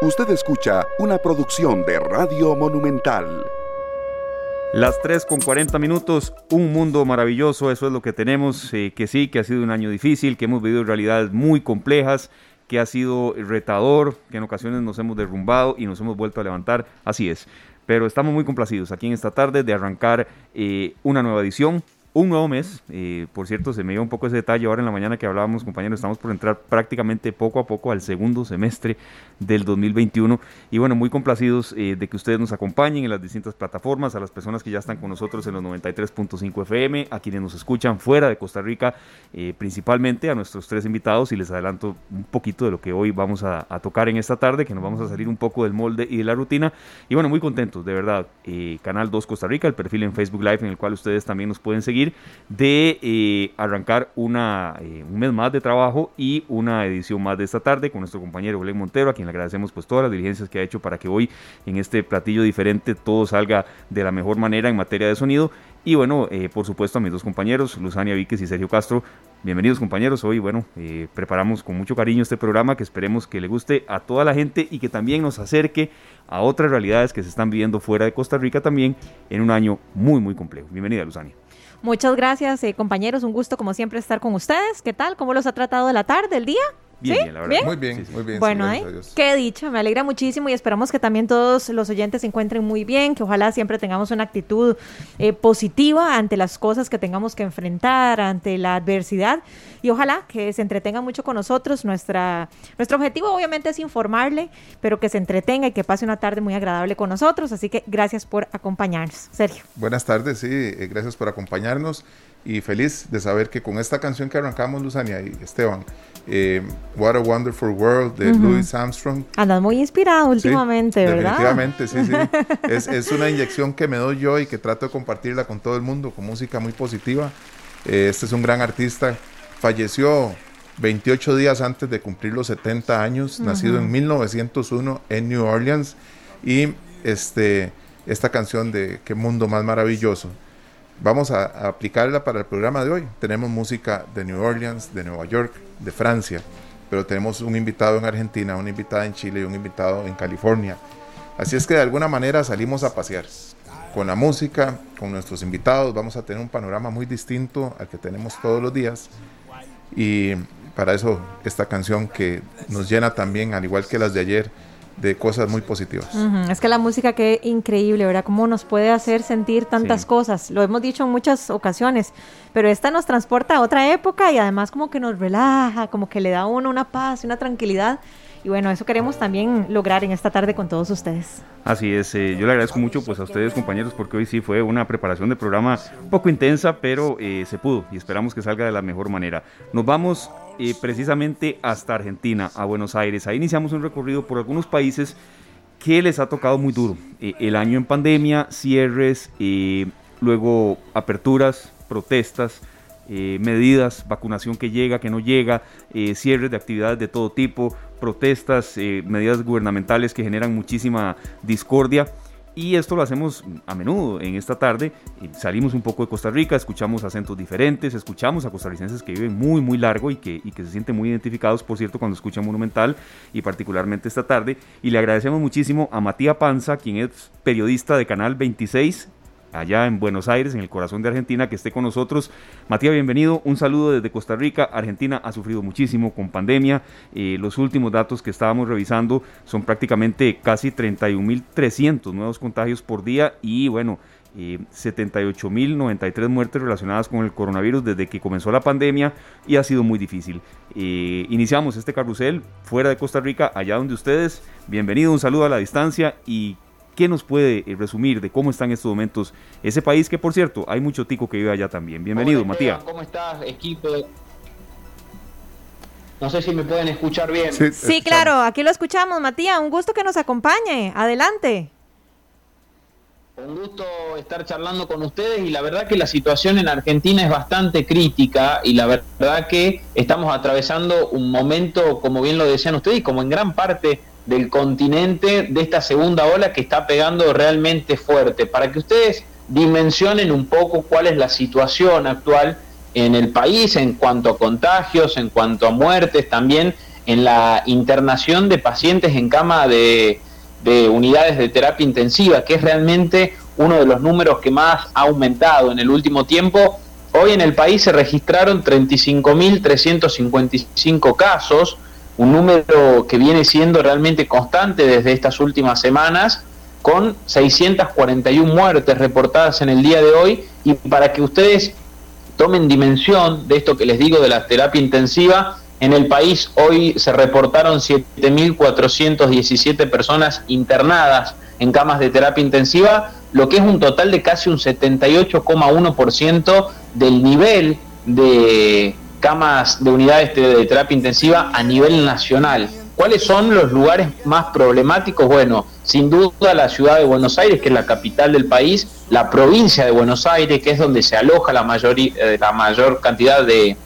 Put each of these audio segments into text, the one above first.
Usted escucha una producción de Radio Monumental. Las 3 con 40 minutos, un mundo maravilloso, eso es lo que tenemos, eh, que sí, que ha sido un año difícil, que hemos vivido realidades muy complejas, que ha sido retador, que en ocasiones nos hemos derrumbado y nos hemos vuelto a levantar, así es. Pero estamos muy complacidos aquí en esta tarde de arrancar eh, una nueva edición un nuevo mes. Eh, por cierto, se me dio un poco ese detalle ahora en la mañana que hablábamos, compañeros. Estamos por entrar prácticamente poco a poco al segundo semestre del 2021. Y bueno, muy complacidos eh, de que ustedes nos acompañen en las distintas plataformas, a las personas que ya están con nosotros en los 93.5 FM, a quienes nos escuchan fuera de Costa Rica, eh, principalmente a nuestros tres invitados. Y les adelanto un poquito de lo que hoy vamos a, tocar en esta tarde, que nos vamos a salir un poco del molde y de la rutina. Y bueno, muy contentos, de verdad. Canal 2 Costa Rica, el perfil en Facebook Live en el cual ustedes también nos pueden seguir de eh, arrancar una, eh, un mes más de trabajo y una edición más de esta tarde con nuestro compañero Belén Montero, a quien le agradecemos pues todas las diligencias que ha hecho para que hoy en este platillo diferente todo salga de la mejor manera en materia de sonido. Y bueno, eh, por supuesto a mis dos compañeros, Luzania Víquez y Sergio Castro. Bienvenidos compañeros, hoy bueno, preparamos con mucho cariño este programa que esperemos que le guste a toda la gente y que también nos acerque a otras realidades que se están viviendo fuera de Costa Rica también en un año muy muy complejo. Bienvenida Luzania. Muchas gracias, eh, compañeros. Un gusto, como siempre, estar con ustedes. ¿Qué tal? ¿Cómo los ha tratado la tarde, el día? Bien, la verdad. Muy bien, muy bien. Bueno, ¿eh? qué dicho, me alegra muchísimo y esperamos que también todos los oyentes se encuentren muy bien, que ojalá siempre tengamos una actitud eh, positiva ante las cosas que tengamos que enfrentar, ante la adversidad y ojalá que se entretenga mucho con nosotros. Nuestra, nuestro objetivo obviamente es informarle, pero que se entretenga y que pase una tarde muy agradable con nosotros, así que gracias por acompañarnos. Sergio. Buenas tardes, sí, eh, gracias por acompañarnos y feliz de saber que con esta canción que arrancamos, Luzania y Esteban, eh, What a Wonderful World de Louis Armstrong. Andas muy inspirado últimamente, ¿verdad? Definitivamente, sí, sí. es, una inyección que me doy yo y que trato de compartirla con todo el mundo, con música muy positiva. Eh, este es un gran artista. Falleció 28 días antes de cumplir los 70 años, nacido en 1901 en New Orleans. Y este, esta canción de Qué mundo más maravilloso vamos a, aplicarla para el programa de hoy. Tenemos música de New Orleans, de Nueva York, de Francia, pero tenemos un invitado en Argentina, una invitada en Chile y un invitado en California. Así es que de alguna manera salimos a pasear. Con la música, con nuestros invitados, vamos a tener un panorama muy distinto al que tenemos todos los días. Y para eso esta canción que nos llena también, al igual que las de ayer, de cosas muy positivas. Es que la música que increíble, ¿verdad? Cómo nos puede hacer sentir tantas cosas. Lo hemos dicho en muchas ocasiones, pero esta nos transporta a otra época y además como que nos relaja, como que le da a uno una paz, una tranquilidad. Y bueno, eso queremos también lograr en esta tarde con todos ustedes. Así es, eh, yo le agradezco mucho pues a ustedes compañeros porque hoy sí fue una preparación de programa un poco intensa, pero eh, se pudo y esperamos que salga de la mejor manera. Nos vamos eh, precisamente hasta Argentina, a Buenos Aires. Ahí iniciamos un recorrido por algunos países que les ha tocado muy duro. el año en pandemia, cierres, luego aperturas, protestas. medidas, vacunación que llega, que no llega, cierres de actividades de todo tipo, protestas, eh, medidas gubernamentales que generan muchísima discordia. Y esto lo hacemos a menudo en esta tarde. Salimos un poco de Costa Rica, escuchamos acentos diferentes, escuchamos a costarricenses que viven muy, muy largo y que, y que se sienten muy identificados, por cierto, cuando escuchan Monumental y particularmente esta tarde. Y le agradecemos muchísimo a Matías Panza, quien es periodista de Canal 26 allá en Buenos Aires, en el corazón de Argentina, que esté con nosotros. Matías, bienvenido. Un saludo desde Costa Rica. Argentina ha sufrido muchísimo con pandemia. Eh, los últimos datos que estábamos revisando son prácticamente casi 31.300 nuevos contagios por día y bueno, eh, 78.093 muertes relacionadas con el coronavirus desde que comenzó la pandemia y ha sido muy difícil. Eh, iniciamos este carrusel fuera de Costa Rica, allá donde ustedes. Bienvenido, un saludo a la distancia y ¿Qué nos puede eh, resumir de cómo está en estos momentos ese país que, por cierto, hay mucho tico que vive allá también? Bienvenido, Matías. ¿Cómo estás, equipo? No sé si me pueden escuchar bien. Sí, claro, aquí lo escuchamos, Matías. Un gusto que nos acompañe. Adelante. Un gusto estar charlando con ustedes y la verdad que la situación en Argentina es bastante crítica y la verdad que estamos atravesando un momento, como bien lo decían ustedes, y como en gran parte del continente de esta segunda ola que está pegando realmente fuerte, para que ustedes dimensionen un poco cuál es la situación actual en el país en cuanto a contagios, en cuanto a muertes también. en la internación de pacientes en cama de, de unidades de terapia intensiva, que es realmente uno de los números que más ha aumentado en el último tiempo. Hoy en el país se registraron 35.355 casos, un número que viene siendo realmente constante desde estas últimas semanas, con 641 muertes reportadas en el día de hoy. Y para que ustedes tomen dimensión de esto que les digo de la terapia intensiva, en el país hoy se reportaron 7.417 personas internadas en camas de terapia intensiva, lo que es un total de casi un 78,1% del nivel de camas de unidades de terapia intensiva a nivel nacional. ¿Cuáles son los lugares más problemáticos? Bueno, sin duda la ciudad de Buenos Aires, que es la capital del país, la provincia de Buenos Aires, que es donde se aloja la, eh, la mayor cantidad de,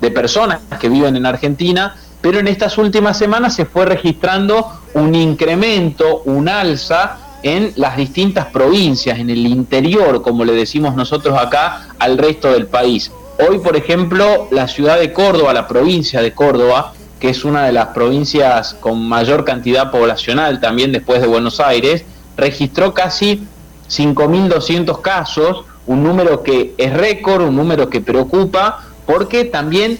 de personas que viven en Argentina, pero en estas últimas semanas se fue registrando un incremento, un alza en las distintas provincias, en el interior, como le decimos nosotros acá, al resto del país. Hoy, por ejemplo, la ciudad de Córdoba, la provincia de Córdoba, que es una de las provincias con mayor cantidad poblacional también después de Buenos Aires, registró casi 5.200 casos, un número que es récord, un número que preocupa, porque también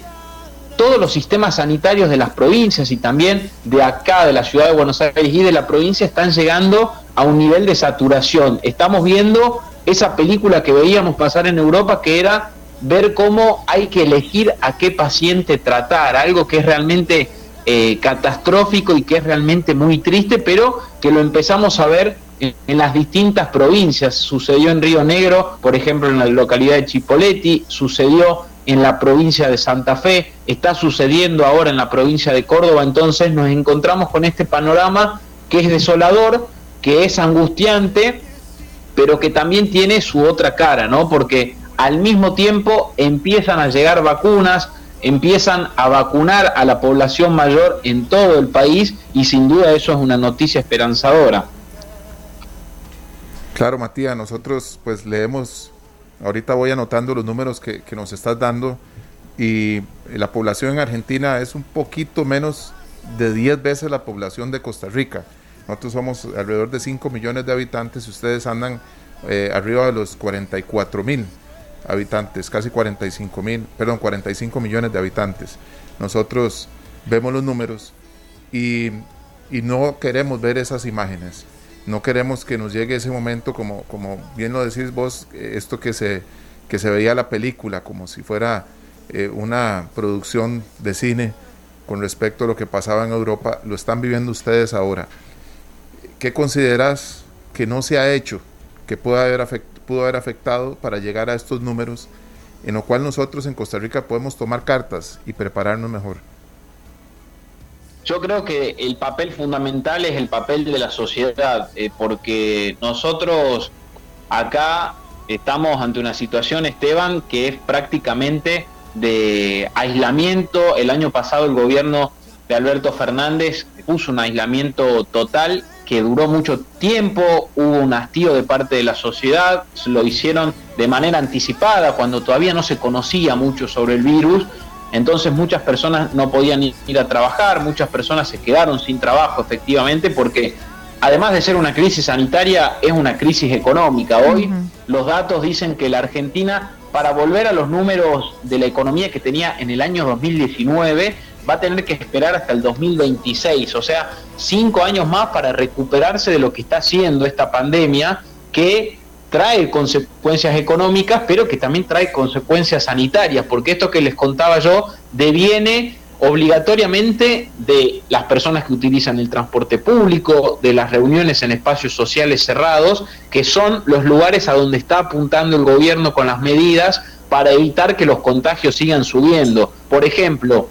todos los sistemas sanitarios de las provincias y también de acá, de la ciudad de Buenos Aires y de la provincia, están llegando a un nivel de saturación. Estamos viendo esa película que veíamos pasar en Europa, que era ver cómo hay que elegir a qué paciente tratar, algo que es realmente eh, catastrófico y que es realmente muy triste, pero que lo empezamos a ver en, en, las distintas provincias. Sucedió en Río Negro, por ejemplo, en la localidad de Chipoleti, sucedió en la provincia de Santa Fe, está sucediendo ahora en la provincia de Córdoba, entonces nos encontramos con este panorama que es desolador, que es angustiante, pero que también tiene su otra cara, ¿no? Porque al mismo tiempo empiezan a llegar vacunas, empiezan a vacunar a la población mayor en todo el país y sin duda eso es una noticia esperanzadora. Claro, Matías, nosotros pues leemos Ahorita voy anotando los números que, nos estás dando y la población en Argentina es un poquito menos de 10 veces la población de Costa Rica. Nosotros somos alrededor de 5 millones de habitantes y ustedes andan eh, arriba de los 44 mil habitantes, casi 45 mil, perdón, 45 millones de habitantes. Nosotros vemos los números y, y no queremos ver esas imágenes no queremos que nos llegue ese momento, como, como bien lo decís vos, esto que se, que se veía la película, como si fuera eh, una producción de cine con respecto a lo que pasaba en Europa, lo están viviendo ustedes ahora. ¿Qué consideras que no se ha hecho, que pudo haber, pudo haber afectado para llegar a estos números, en lo cual nosotros en Costa Rica podemos tomar cartas y prepararnos mejor? Yo creo que el papel fundamental es el papel de la sociedad, eh, porque nosotros acá estamos ante una situación, Esteban, que es prácticamente de aislamiento. El año pasado el gobierno de Alberto Fernández puso un aislamiento total que duró mucho tiempo, hubo un hastío de parte de la sociedad, lo hicieron de manera anticipada, cuando todavía no se conocía mucho sobre el virus, entonces muchas personas no podían ir a trabajar, muchas personas se quedaron sin trabajo efectivamente porque además de ser una crisis sanitaria es una crisis económica. Hoy los datos dicen que la Argentina para volver a los números de la economía que tenía en el año 2019 va a tener que esperar hasta el 2026, o sea, cinco años más para recuperarse de lo que está haciendo esta pandemia que trae consecuencias económicas, pero que también trae consecuencias sanitarias, porque esto que les contaba yo deviene obligatoriamente de las personas que utilizan el transporte público, de las reuniones en espacios sociales cerrados, que son los lugares a donde está apuntando el gobierno con las medidas para evitar que los contagios sigan subiendo. Por ejemplo,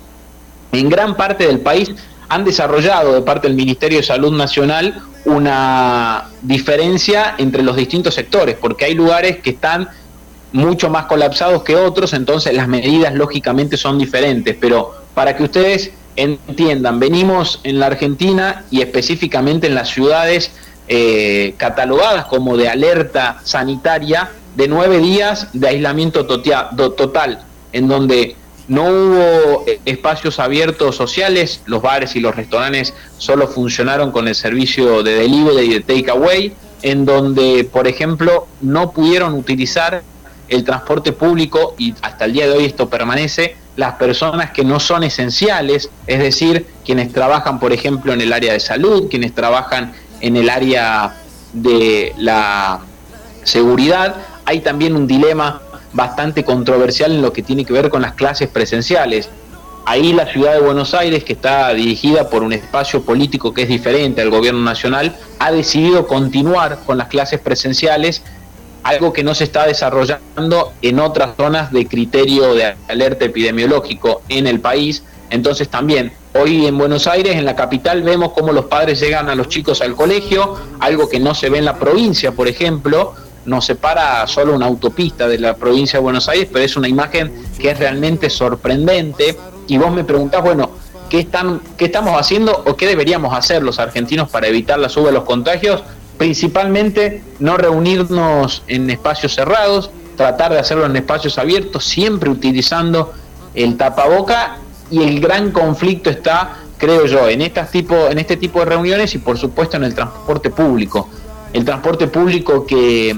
en gran parte del país han desarrollado de parte del Ministerio de Salud Nacional una diferencia entre los distintos sectores, porque hay lugares que están mucho más colapsados que otros, entonces las medidas lógicamente son diferentes, pero para que ustedes entiendan, venimos en la Argentina y específicamente en las ciudades eh, catalogadas como de alerta sanitaria de nueve días de aislamiento total, en donde no hubo eh, espacios abiertos sociales, los bares y los restaurantes solo funcionaron con el servicio de delivery y de takeaway, en donde, por ejemplo, no pudieron utilizar el transporte público y hasta el día de hoy esto permanece, las personas que no son esenciales, es decir, quienes trabajan, por ejemplo, en el área de salud, quienes trabajan en el área de la seguridad, hay también un dilema bastante controversial en lo que tiene que ver con las clases presenciales. Ahí la ciudad de Buenos Aires, que está dirigida por un espacio político que es diferente al gobierno nacional, ha decidido continuar con las clases presenciales, algo que no se está desarrollando en otras zonas de criterio de alerta epidemiológico en el país. Entonces también hoy en Buenos Aires, en la capital, vemos cómo los padres llegan a los chicos al colegio, algo que no se ve en la provincia, por ejemplo, nos separa solo una autopista de la provincia de Buenos Aires, pero es una imagen que es realmente sorprendente. Y vos me preguntás, bueno, ¿qué, están, ¿qué estamos haciendo o qué deberíamos hacer los argentinos para evitar la suba de los contagios? Principalmente no reunirnos en espacios cerrados, tratar de hacerlo en espacios abiertos, siempre utilizando el tapaboca y el gran conflicto está, creo yo, en, estas tipo, en este tipo de reuniones y por supuesto en el transporte público. El transporte público que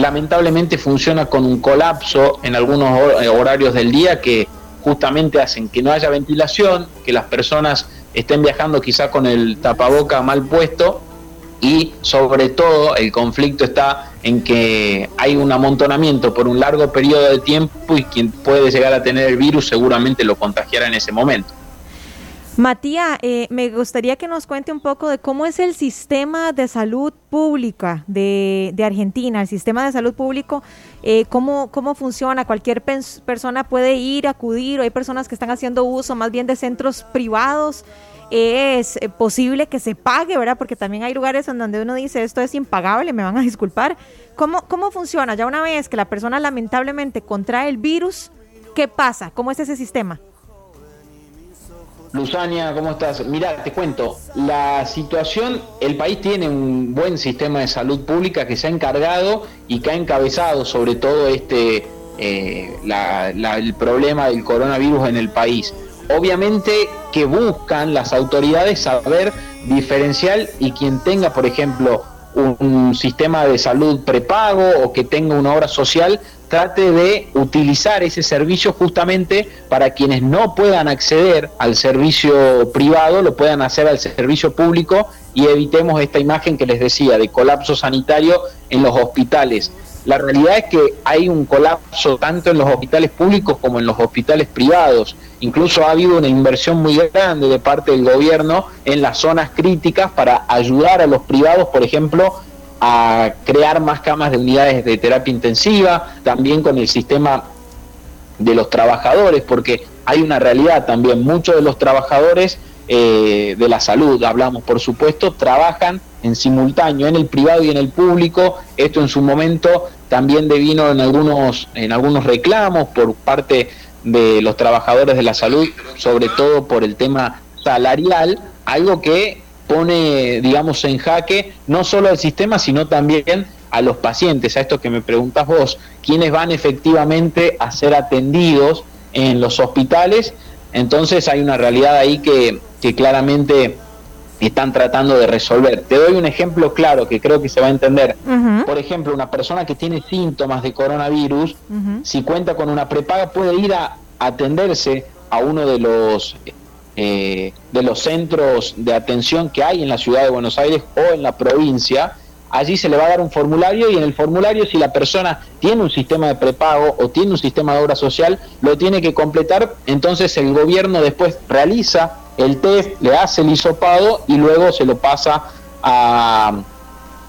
lamentablemente funciona con un colapso en algunos eh, horarios del día que justamente hacen que no haya ventilación, que las personas estén viajando quizá con el tapaboca mal puesto y sobre todo el conflicto está en que hay un amontonamiento por un largo periodo de tiempo y quien puede llegar a tener el virus seguramente lo contagiará en ese momento. Matías, eh, me gustaría que nos cuente un poco de cómo es el sistema de salud pública de, Argentina, el sistema de salud público, eh, cómo, cómo funciona, cualquier persona puede ir, acudir, o hay personas que están haciendo uso más bien de centros privados, es eh, posible que se pague, ¿verdad? Porque también hay lugares en donde uno dice esto es impagable, me van a disculpar. ¿Cómo, cómo funciona? Ya una vez que la persona lamentablemente contrae el virus, ¿qué pasa? ¿Cómo es ese sistema? Luzania, ¿cómo estás? Mira, te cuento, la situación, el país tiene un buen sistema de salud pública que se ha encargado y que ha encabezado sobre todo este eh, el problema del coronavirus en el país. Obviamente que buscan las autoridades saber diferencial y quien tenga, por ejemplo, un sistema de salud prepago o que tenga una obra social trate de utilizar ese servicio justamente para quienes no puedan acceder al servicio privado, lo puedan hacer al servicio público y evitemos esta imagen que les decía de colapso sanitario en los hospitales. La realidad es que hay un colapso tanto en los hospitales públicos como en los hospitales privados. Incluso ha habido una inversión muy grande de parte del gobierno en las zonas críticas para ayudar a los privados, por ejemplo, a crear más camas de unidades de terapia intensiva, también con el sistema de los trabajadores, porque hay una realidad también, muchos de los trabajadores eh, de la salud, hablamos por supuesto, trabajan en simultáneo en el privado y en el público, esto en su momento también devino en algunos, en algunos reclamos por parte de los trabajadores de la salud, sobre todo por el tema salarial, algo que pone, digamos, en jaque no solo al sistema, sino también a los pacientes, a esto que me preguntas vos, quiénes van efectivamente a ser atendidos en los hospitales. Entonces hay una realidad ahí que, que claramente están tratando de resolver. Te doy un ejemplo claro que creo que se va a entender. Por ejemplo, una persona que tiene síntomas de coronavirus, si cuenta con una prepaga, puede ir a atenderse a uno de los eh, de los centros de atención que hay en la ciudad de Buenos Aires o en la provincia, allí se le va a dar un formulario y en el formulario si la persona tiene un sistema de prepago o tiene un sistema de obra social, lo tiene que completar, entonces el gobierno después realiza el test, le hace el hisopado y luego se lo pasa a,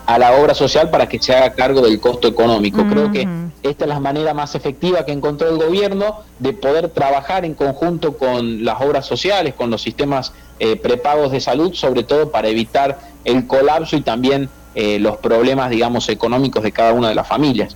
a la obra social para que se haga cargo del costo económico. Creo que esta es la manera más efectiva que encontró el gobierno de poder trabajar en conjunto con las obras sociales, con los sistemas eh, prepagos de salud, sobre todo para evitar el colapso y también eh, los problemas, digamos, económicos de cada una de las familias.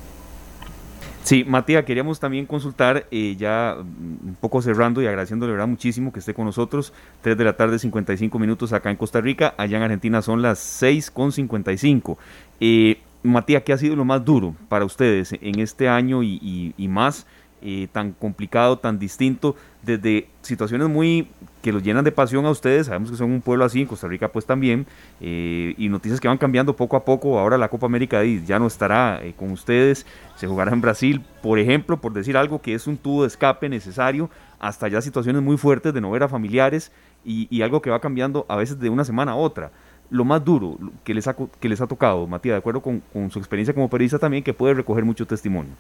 Sí, Matías, queríamos también consultar, eh, ya un poco cerrando y agradeciéndole verdad muchísimo que esté con nosotros, 3 de la tarde, 55 minutos acá en Costa Rica, allá en Argentina son las 6 con 55. Eh, Matías, ¿qué ha sido lo más duro para ustedes en este año y, más eh, tan complicado, tan distinto, desde situaciones muy que los llenan de pasión a ustedes, sabemos que son un pueblo así, en Costa Rica pues también, eh, y noticias que van cambiando poco a poco, ahora la Copa América ya no estará eh, con ustedes, se jugará en Brasil, por ejemplo, por decir algo que es un tubo de escape necesario, hasta ya situaciones muy fuertes de no ver a familiares y, algo que va cambiando a veces de una semana a otra lo más duro que les ha, que les ha tocado, Matías, de acuerdo con, con, su experiencia como periodista también, que puede recoger mucho testimonio.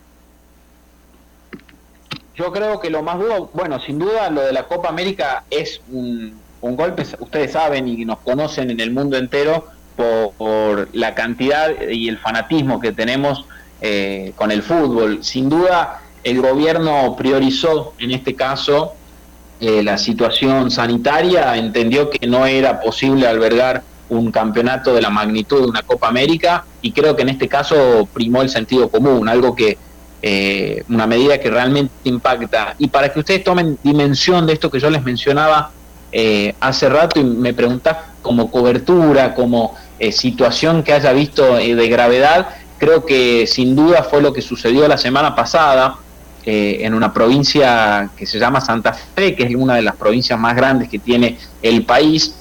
Yo creo que lo más duro, bueno, sin duda lo de la Copa América es un, golpe, ustedes saben y nos conocen en el mundo entero por, la cantidad y el fanatismo que tenemos eh, con el fútbol. Sin duda el gobierno priorizó en este caso eh, la situación sanitaria, entendió que no era posible albergar un campeonato de la magnitud de una Copa América y creo que en este caso primó el sentido común, algo que eh, una medida que realmente impacta. Y para que ustedes tomen dimensión de esto que yo les mencionaba eh, hace rato y me preguntás como cobertura, como eh, situación que haya visto de gravedad, creo que sin duda fue lo que sucedió la semana pasada en una provincia que se llama Santa Fe, que es una de las provincias más grandes que tiene el país.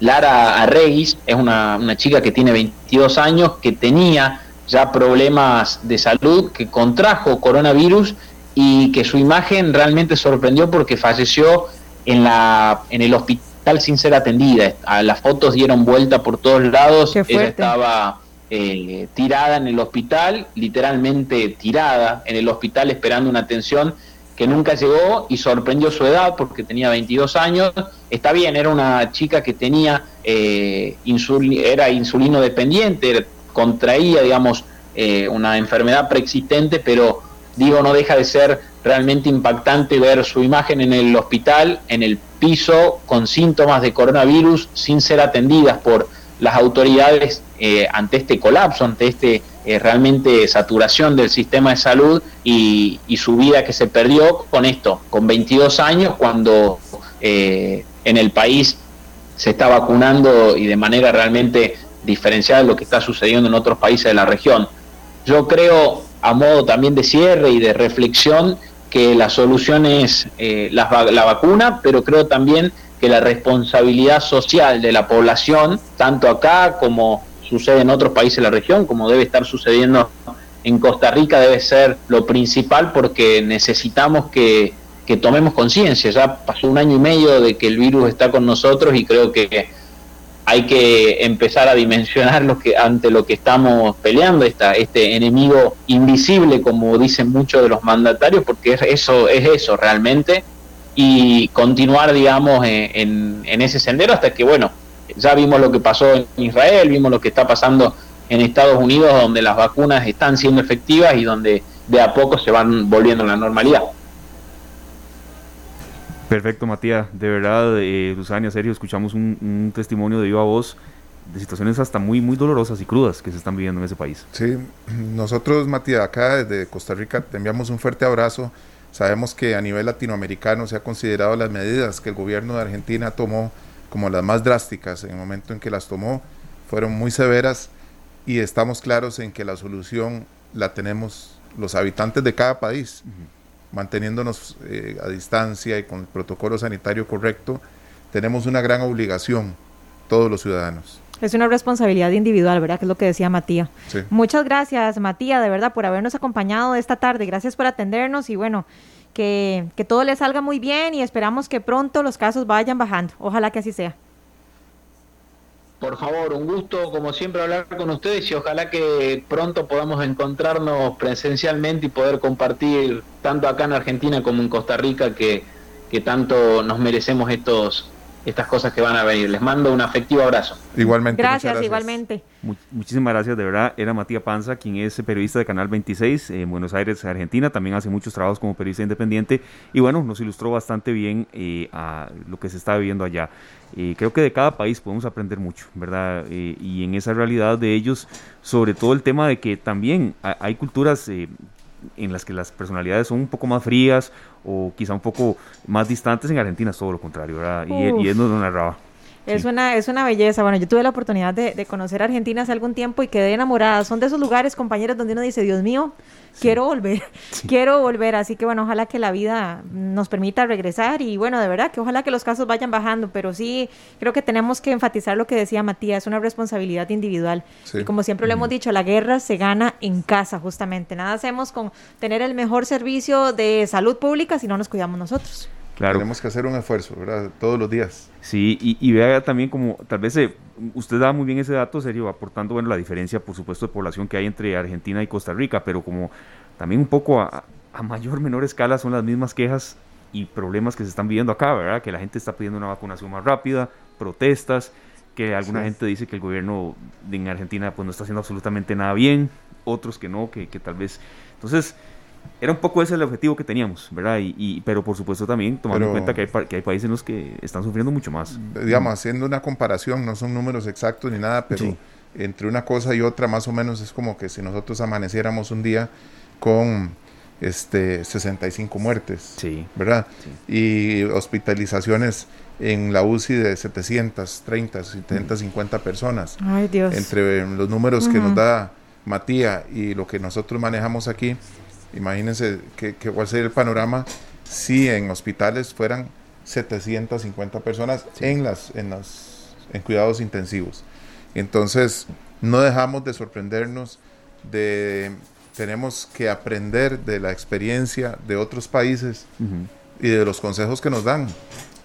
Lara Arreguis es una, una chica que tiene 22 años, que tenía ya problemas de salud, que contrajo coronavirus y que su imagen realmente sorprendió porque falleció en, la, en el hospital sin ser atendida. las fotos dieron vuelta por todos lados. Ella estaba eh, tirada en el hospital, literalmente tirada en el hospital esperando una atención que nunca llegó y sorprendió su edad porque tenía 22 años. Está bien, era una chica que tenía eh, era insulino dependiente, contraía, digamos, eh, una enfermedad preexistente, pero digo, no deja de ser realmente impactante ver su imagen en el hospital, en el piso, con síntomas de coronavirus, sin ser atendidas por las autoridades eh, ante este colapso, ante este eh, realmente saturación del sistema de salud y, y, su vida que se perdió con esto, con 22 años, cuando en el país se está vacunando y de manera realmente diferenciada de lo que está sucediendo en otros países de la región. Yo creo, a modo también de cierre y de reflexión, que la solución es eh, la, vacuna, pero creo también que la responsabilidad social de la población, tanto acá como sucede en otros países de la región, como debe estar sucediendo en Costa Rica, debe ser lo principal porque necesitamos que, que tomemos conciencia. Ya pasó un año y medio de que el virus está con nosotros y creo que hay que empezar a dimensionar lo que ante lo que estamos peleando esta, este enemigo invisible como dicen muchos de los mandatarios porque es eso es eso realmente y continuar digamos en, en, ese sendero hasta que bueno ya vimos lo que pasó en Israel vimos lo que está pasando en Estados Unidos donde las vacunas están siendo efectivas y donde de a poco se van volviendo a la normalidad Perfecto, Matías. De verdad, eh, Susania, serio, escuchamos un, testimonio de viva voz de situaciones hasta muy, muy dolorosas y crudas que se están viviendo en ese país. Sí, nosotros, Matías, acá desde Costa Rica te enviamos un fuerte abrazo. Sabemos que a nivel latinoamericano se ha considerado las medidas que el gobierno de Argentina tomó como las más drásticas en el momento en que las tomó, fueron muy severas y estamos claros en que la solución la tenemos los habitantes de cada país manteniéndonos eh, a distancia y con el protocolo sanitario correcto, tenemos una gran obligación, todos los ciudadanos. Es una responsabilidad individual, ¿verdad? Que es lo que decía Matías. Muchas gracias, Matías, de verdad, por habernos acompañado esta tarde. Gracias por atendernos y bueno, que, que todo le salga muy bien y esperamos que pronto los casos vayan bajando. Ojalá que así sea. Por favor, un gusto como siempre hablar con ustedes y ojalá que pronto podamos encontrarnos presencialmente y poder compartir tanto acá en Argentina como en Costa Rica que, que tanto nos merecemos estos estas cosas que van a venir. Les mando un afectivo abrazo. Igualmente. Gracias, igualmente. muchísimas gracias, de verdad. Era Matías Panza, quien es periodista de Canal 26 en Buenos Aires, Argentina. También hace muchos trabajos como periodista independiente. Y bueno, nos ilustró bastante bien eh, a lo que se está viviendo allá. Eh, creo que de cada país podemos aprender mucho, ¿verdad? Eh, y en esa realidad de ellos, sobre todo el tema de que también hay culturas en las que las personalidades son un poco más frías o quizá un poco más distantes, en Argentina es todo lo contrario, ¿verdad? Y, y él nos lo narraba. Es, una, es una belleza. Bueno, yo tuve la oportunidad de, de, conocer Argentina hace algún tiempo y quedé enamorada. Son de esos lugares, compañeros, donde uno dice, Dios mío, quiero volver, quiero volver. Así que bueno, ojalá que la vida nos permita regresar y bueno, de verdad que ojalá que los casos vayan bajando, pero sí creo que tenemos que enfatizar lo que decía Matías, es una responsabilidad individual. Y como siempre lo hemos dicho, la guerra se gana en casa, justamente. Nada hacemos con tener el mejor servicio de salud pública si no nos cuidamos nosotros. Tenemos que hacer un esfuerzo, ¿verdad? Todos los días. Sí, y, vea también como, tal vez eh, usted da muy bien ese dato, serio, aportando, bueno, la diferencia, por supuesto, de población que hay entre Argentina y Costa Rica, pero como también un poco a, a mayor, menor escala son las mismas quejas y problemas que se están viviendo acá, ¿verdad? Que la gente está pidiendo una vacunación más rápida, protestas, que alguna gente dice que el gobierno en Argentina pues no está haciendo absolutamente nada bien, otros que no, que, que tal vez... Entonces, era un poco ese el objetivo que teníamos, ¿verdad? Y, pero por supuesto también tomando en cuenta que hay, que hay, países en los que están sufriendo mucho más. Digamos, haciendo una comparación, no son números exactos ni nada, pero entre una cosa y otra más o menos es como que si nosotros amaneciéramos un día con este 65 muertes, sí. ¿verdad? Y hospitalizaciones en la UCI de 730, 750 personas. Ay, Dios. Entre los números que nos da Matías y lo que nosotros manejamos aquí, Imagínense que, cuál sería el panorama si en hospitales fueran 750 personas en las en las en cuidados intensivos. Entonces, no dejamos de sorprendernos de tenemos que aprender de la experiencia de otros países y de los consejos que nos dan.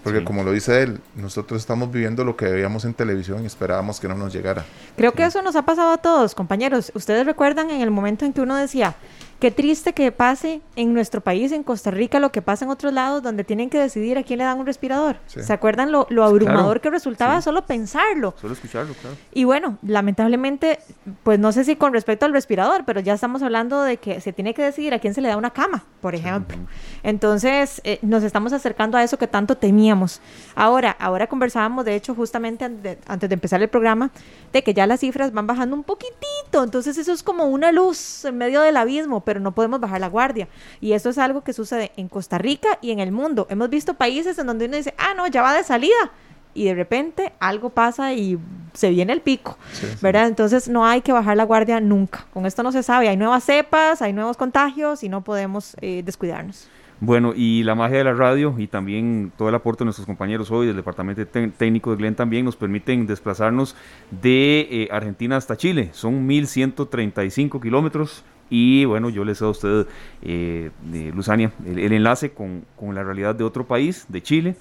Porque como lo dice él, nosotros estamos viviendo lo que veíamos en televisión y esperábamos que no nos llegara. Creo que eso nos ha pasado a todos, compañeros. Ustedes recuerdan en el momento en que uno decía, Qué triste que pase en nuestro país, en Costa Rica, lo que pasa en otros lados donde tienen que decidir a quién le dan un respirador. ¿Se acuerdan lo, abrumador que resultaba solo pensarlo? Solo escucharlo, claro. Y bueno, lamentablemente, pues no sé si con respecto al respirador, pero ya estamos hablando de que se tiene que decidir a quién se le da una cama, por ejemplo. Entonces, eh, nos estamos acercando a eso que tanto temíamos. Ahora, ahora conversábamos, de hecho, justamente antes de empezar el programa, de que ya las cifras van bajando un poquitito. Entonces, eso es como una luz en medio del abismo pero no podemos bajar la guardia. Y eso es algo que sucede en Costa Rica y en el mundo. Hemos visto países en donde uno dice, ah, no, ya va de salida. Y de repente algo pasa y se viene el pico, ¿verdad? Entonces no hay que bajar la guardia nunca. Con esto no se sabe. Hay nuevas cepas, hay nuevos contagios y no podemos eh, descuidarnos. Bueno, y la magia de la radio y también todo el aporte de nuestros compañeros hoy del Departamento Técnico de Glen también nos permiten desplazarnos de eh, Argentina hasta Chile. Son 1.135 kilómetros, y bueno, yo les doy a usted, eh, Luzania, el, enlace con, con, la realidad de otro país, de Chile,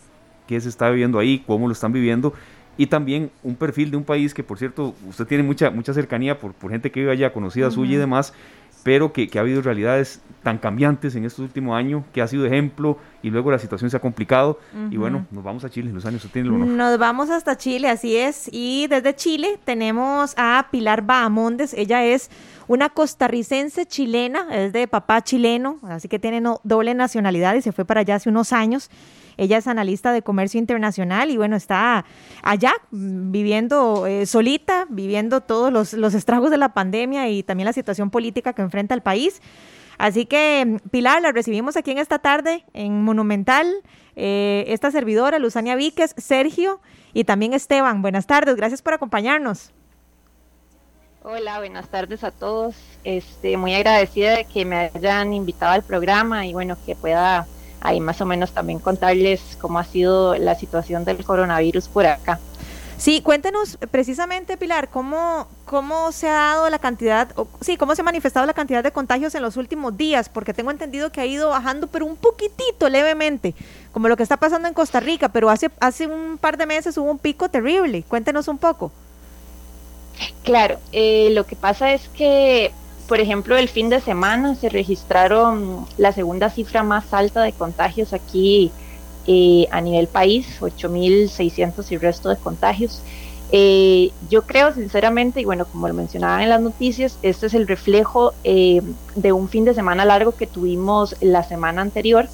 qué se está viviendo ahí, cómo lo están viviendo, y también un perfil de un país que, por cierto, usted tiene mucha, mucha cercanía por, por gente que vive allá, conocida suya y demás, pero que, que, ha habido realidades tan cambiantes en estos últimos años, que ha sido ejemplo y luego la situación se ha complicado. Y bueno, nos vamos a Chile, Luzania, usted tiene el honor. Nos vamos hasta Chile, así es. Y desde Chile tenemos a Pilar Bahamondes, ella es una costarricense chilena, es de papá chileno, así que tiene doble nacionalidad y se fue para allá hace unos años. Ella es analista de comercio internacional y bueno, está allá viviendo eh, solita, viviendo todos los, los estragos de la pandemia y también la situación política que enfrenta el país. Así que, Pilar, la recibimos aquí en esta tarde en Monumental. Eh, esta servidora, Luzania Víquez, Sergio y también Esteban. Buenas tardes, gracias por acompañarnos. Hola, buenas tardes a todos. Este, muy agradecida de que me hayan invitado al programa y bueno, que pueda ahí más o menos también contarles cómo ha sido la situación del coronavirus por acá. Sí, cuéntenos precisamente, Pilar, cómo, cómo se ha dado la cantidad, sí, cómo se ha manifestado la cantidad de contagios en los últimos días, porque tengo entendido que ha ido bajando, pero un poquitito, levemente, como lo que está pasando en Costa Rica, pero hace, hace un par de meses hubo un pico terrible. Cuéntenos un poco. Claro, eh, lo que pasa es que, por ejemplo, el fin de semana se registraron la segunda cifra más alta de contagios aquí eh, a nivel país, 8.600 y resto de contagios. Eh, yo creo sinceramente, y bueno, como lo mencionaban en las noticias, este es el reflejo de un fin de semana largo que tuvimos la semana anterior.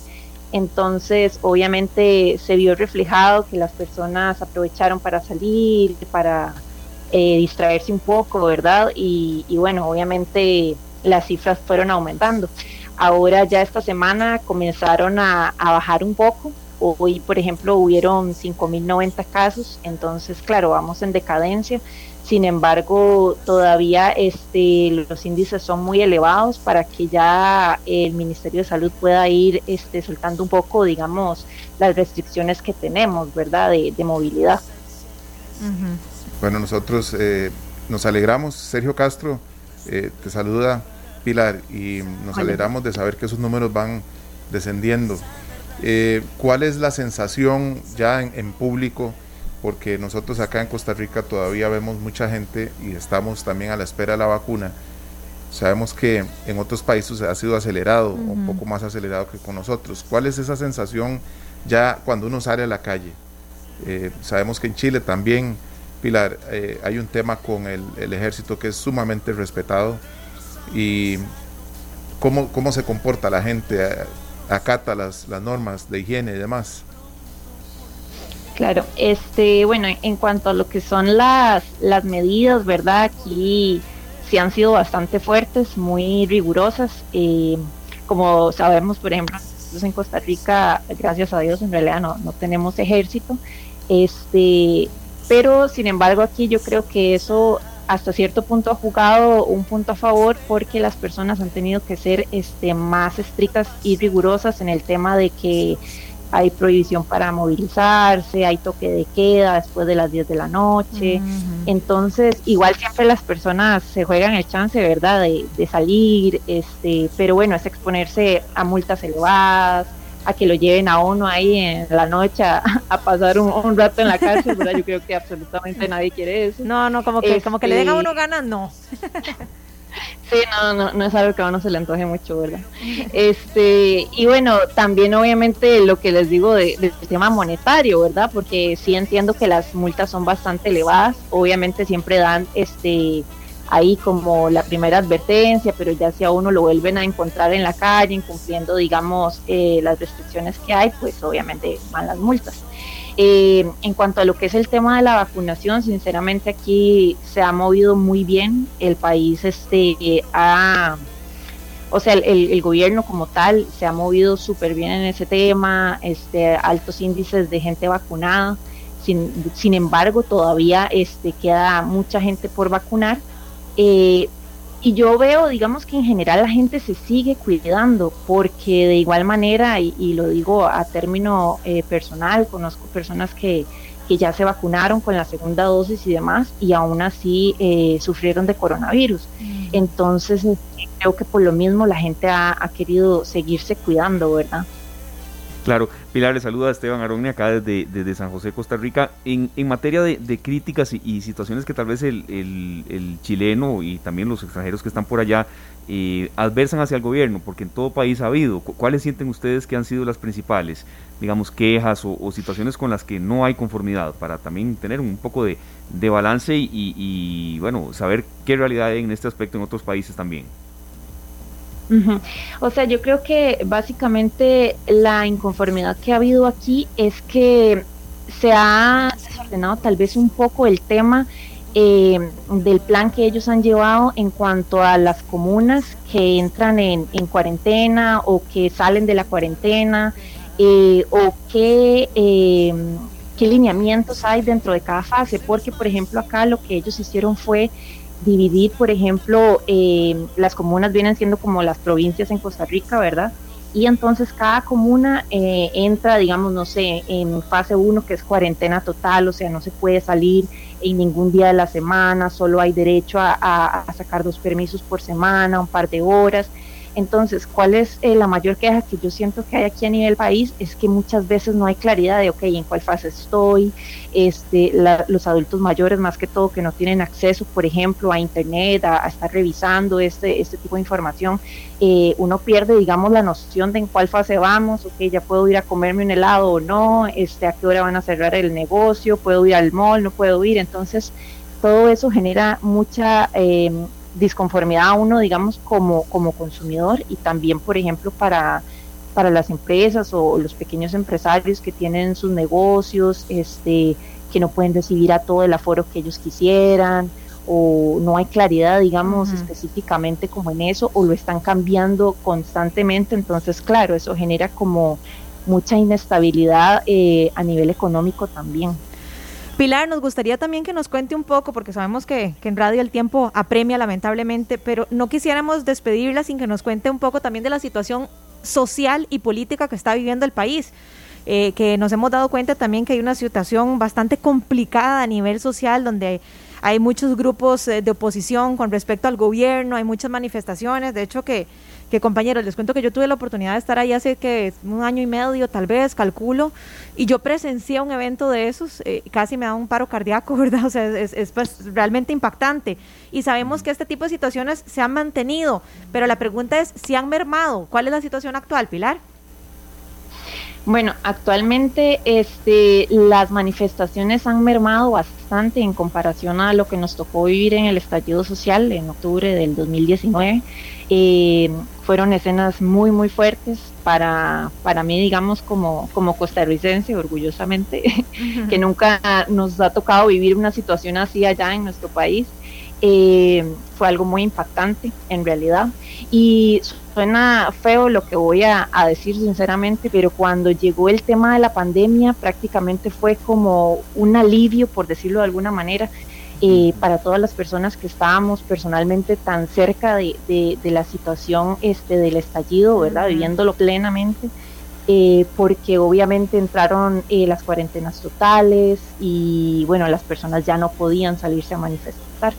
Entonces, obviamente se vio reflejado que las personas aprovecharon para salir, para eh, distraerse un poco, ¿verdad? Y, bueno, obviamente las cifras fueron aumentando. Ahora ya esta semana comenzaron a, bajar un poco, Hoy, por ejemplo, hubieron 5.090 casos, entonces, claro, vamos en decadencia. Sin embargo, todavía este, los índices son muy elevados para que ya el Ministerio de Salud pueda ir este, soltando un poco, digamos, las restricciones que tenemos, ¿verdad?, de, movilidad. Bueno, nosotros eh, nos alegramos, Sergio Castro eh, te saluda Pilar y nos alegramos de saber que esos números van descendiendo. Eh, ¿Cuál es la sensación ya en público? porque nosotros acá en Costa Rica todavía vemos mucha gente y estamos también a la espera de la vacuna. Sabemos que en otros países ha sido acelerado, un poco más acelerado que con nosotros. ¿Cuál es esa sensación ya cuando uno sale a la calle? Eh, sabemos que en Chile también, Pilar, eh, hay un tema con el, ejército que es sumamente respetado y cómo, cómo se comporta la gente, acata las, las normas de higiene y demás. Claro, este, bueno, en cuanto a lo que son las, las medidas, ¿verdad? Aquí sí han sido bastante fuertes, muy rigurosas. Eh, como sabemos, por ejemplo, en Costa Rica, gracias a Dios, en realidad no, no tenemos ejército. Este, pero sin embargo, aquí yo creo que eso hasta cierto punto ha jugado un punto a favor porque las personas han tenido que ser este, más estrictas y rigurosas en el tema de que hay prohibición para movilizarse, hay toque de queda después de las 10 de la noche. Entonces, igual siempre las personas se juegan el chance, ¿verdad?, de, de, salir, este, pero bueno, es exponerse a multas elevadas, a que lo lleven a uno ahí en la noche a, pasar un, rato en la cárcel, ¿verdad? Yo creo que absolutamente nadie quiere eso. No, no, como que, como que le den a este, uno ganas, no. Sí, no, no, no es algo que a uno se le antoje mucho, ¿verdad? Este, y bueno, también obviamente lo que les digo del tema monetario, ¿verdad? Porque sí entiendo que las multas son bastante elevadas, obviamente siempre dan este ahí como la primera advertencia, pero ya si a uno lo vuelven a encontrar en la calle, incumpliendo, digamos, eh, las restricciones que hay, pues obviamente van las multas. Eh, en cuanto a lo que es el tema de la vacunación, sinceramente aquí se ha movido muy bien. El país este, ha, o sea, el, gobierno como tal se ha movido súper bien en ese tema, este, altos índices de gente vacunada. Sin, embargo, todavía este, queda mucha gente por vacunar. Eh, y yo veo, digamos que en general la gente se sigue cuidando, porque de igual manera, y, lo digo a término eh, personal, conozco personas que, que, ya se vacunaron con la segunda dosis y demás, y aún así eh, sufrieron de coronavirus. Mm. Entonces, creo que por lo mismo la gente ha, ha querido seguirse cuidando, ¿verdad? Claro, Pilar, le saluda a Esteban Aronne acá desde, San José, Costa Rica. En, en materia de, críticas y, situaciones que tal vez el, chileno y también los extranjeros que están por allá eh, adversan hacia el gobierno, porque en todo país ha habido, ¿cuáles sienten ustedes que han sido las principales, digamos, quejas o, situaciones con las que no hay conformidad, para también tener un poco de, de balance y, y, bueno, saber qué realidad hay en este aspecto en otros países también? O sea, yo creo que básicamente la inconformidad que ha habido aquí es que se ha desordenado tal vez un poco el tema eh, del plan que ellos han llevado en cuanto a las comunas que entran en, cuarentena o que salen de la cuarentena eh, o qué, eh, qué lineamientos hay dentro de cada fase, porque por ejemplo acá lo que ellos hicieron fue dividir, por ejemplo, eh, las comunas vienen siendo como las provincias en Costa Rica, ¿verdad? Y entonces cada comuna eh, entra, digamos, no sé, en fase 1, que es cuarentena total, o sea, no se puede salir en ningún día de la semana, solo hay derecho a, a sacar dos permisos por semana, un par de horas. Entonces, ¿cuál es eh, la mayor queja que yo siento que hay aquí a nivel país? Es que muchas veces no hay claridad de, ok, en cuál fase estoy. Este, los adultos mayores, más que todo, que no tienen acceso, por ejemplo, a Internet, a, estar revisando este, este tipo de información, eh, uno pierde, digamos, la noción de en cuál fase vamos, ok, ya puedo ir a comerme un helado o no, este, a qué hora van a cerrar el negocio, puedo ir al mall, no puedo ir. Entonces, todo eso genera mucha... Eh, disconformidad a uno, digamos, como, como consumidor y también, por ejemplo, para, para las empresas o los pequeños empresarios que tienen sus negocios, este, que no pueden recibir a todo el aforo que ellos quisieran o no hay claridad, digamos, específicamente como en eso, o lo están cambiando constantemente, entonces, claro, eso genera como mucha inestabilidad eh, a nivel económico también. Pilar, nos gustaría también que nos cuente un poco, porque sabemos que, que, en radio el tiempo apremia lamentablemente, pero no quisiéramos despedirla sin que nos cuente un poco también de la situación social y política que está viviendo el país. Eh, que nos hemos dado cuenta también que hay una situación bastante complicada a nivel social, donde hay muchos grupos eh, de oposición con respecto al gobierno, hay muchas manifestaciones, de hecho que que compañeros, les cuento que yo tuve la oportunidad de estar ahí hace que un año y medio, tal vez, calculo, y yo presencié un evento de esos, eh, casi me da un paro cardíaco, ¿verdad? O sea, es, es pues, realmente impactante. Y sabemos que este tipo de situaciones se han mantenido, pero la pregunta es si han mermado. ¿Cuál es la situación actual, Pilar? Bueno, actualmente este, las manifestaciones han mermado bastante en comparación a lo que nos tocó vivir en el estallido social en octubre del 2019. Eh, fueron escenas muy, muy fuertes para, para mí, digamos, como, como costarricense, orgullosamente, que nunca nos ha tocado vivir una situación así allá en nuestro país. Eh, fue algo muy impactante en realidad. Y suena feo lo que voy a, a, decir sinceramente, pero cuando llegó el tema de la pandemia prácticamente fue como un alivio, por decirlo de alguna manera, eh, para todas las personas que estábamos personalmente tan cerca de, de, la situación este, del estallido, ¿verdad? Viviéndolo plenamente. Eh, porque obviamente entraron eh, las cuarentenas totales y bueno, las personas ya no podían salirse a manifestar.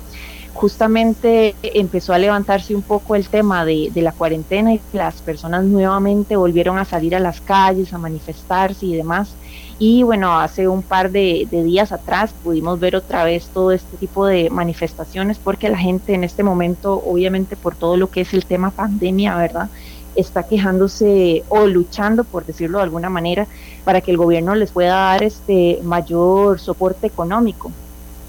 Justamente empezó a levantarse un poco el tema de, de la cuarentena y las personas nuevamente volvieron a salir a las calles, a manifestarse y demás. Y bueno, hace un par de, días atrás pudimos ver otra vez todo este tipo de manifestaciones porque la gente en este momento, obviamente por todo lo que es el tema pandemia, ¿verdad? está quejándose o luchando, por decirlo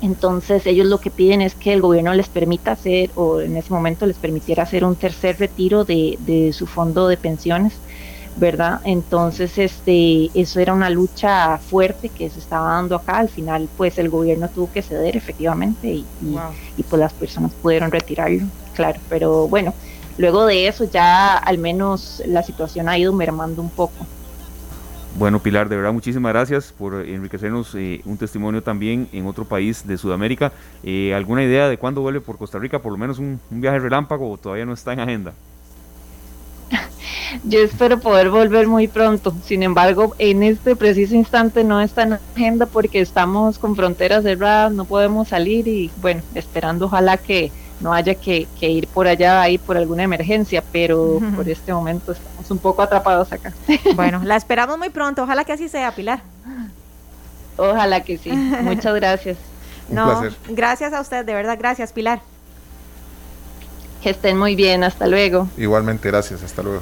Entonces ellos lo que piden es que el gobierno les permita hacer, o en ese momento les permitiera hacer un tercer retiro de, de su fondo de pensiones ¿verdad? Entonces, este, eso era una lucha fuerte que se estaba dando acá. Al final, pues el gobierno tuvo que ceder efectivamente y, y, pues las personas pudieron retirarlo, claro. Pero bueno, luego de eso ya al menos la situación ha ido mermando un poco. Bueno, Pilar, de verdad muchísimas gracias por enriquecernos eh, un testimonio también en otro país de Sudamérica. Eh, ¿Alguna idea de cuándo vuelve por Costa Rica? Por lo menos un, un viaje relámpago o todavía no está en agenda. Yo espero poder volver muy pronto. Sin embargo, en este preciso instante no está en agenda porque estamos con fronteras cerradas, no podemos salir y bueno, esperando ojalá que no haya que, ir por allá ahí por alguna emergencia, pero por este momento estamos un poco atrapados acá. Bueno, la esperamos muy pronto, ojalá que así sea, Pilar. Ojalá que sí. Muchas gracias. no, gracias a usted, de verdad, gracias, Pilar. Que estén muy bien, hasta luego. Igualmente, gracias, hasta luego.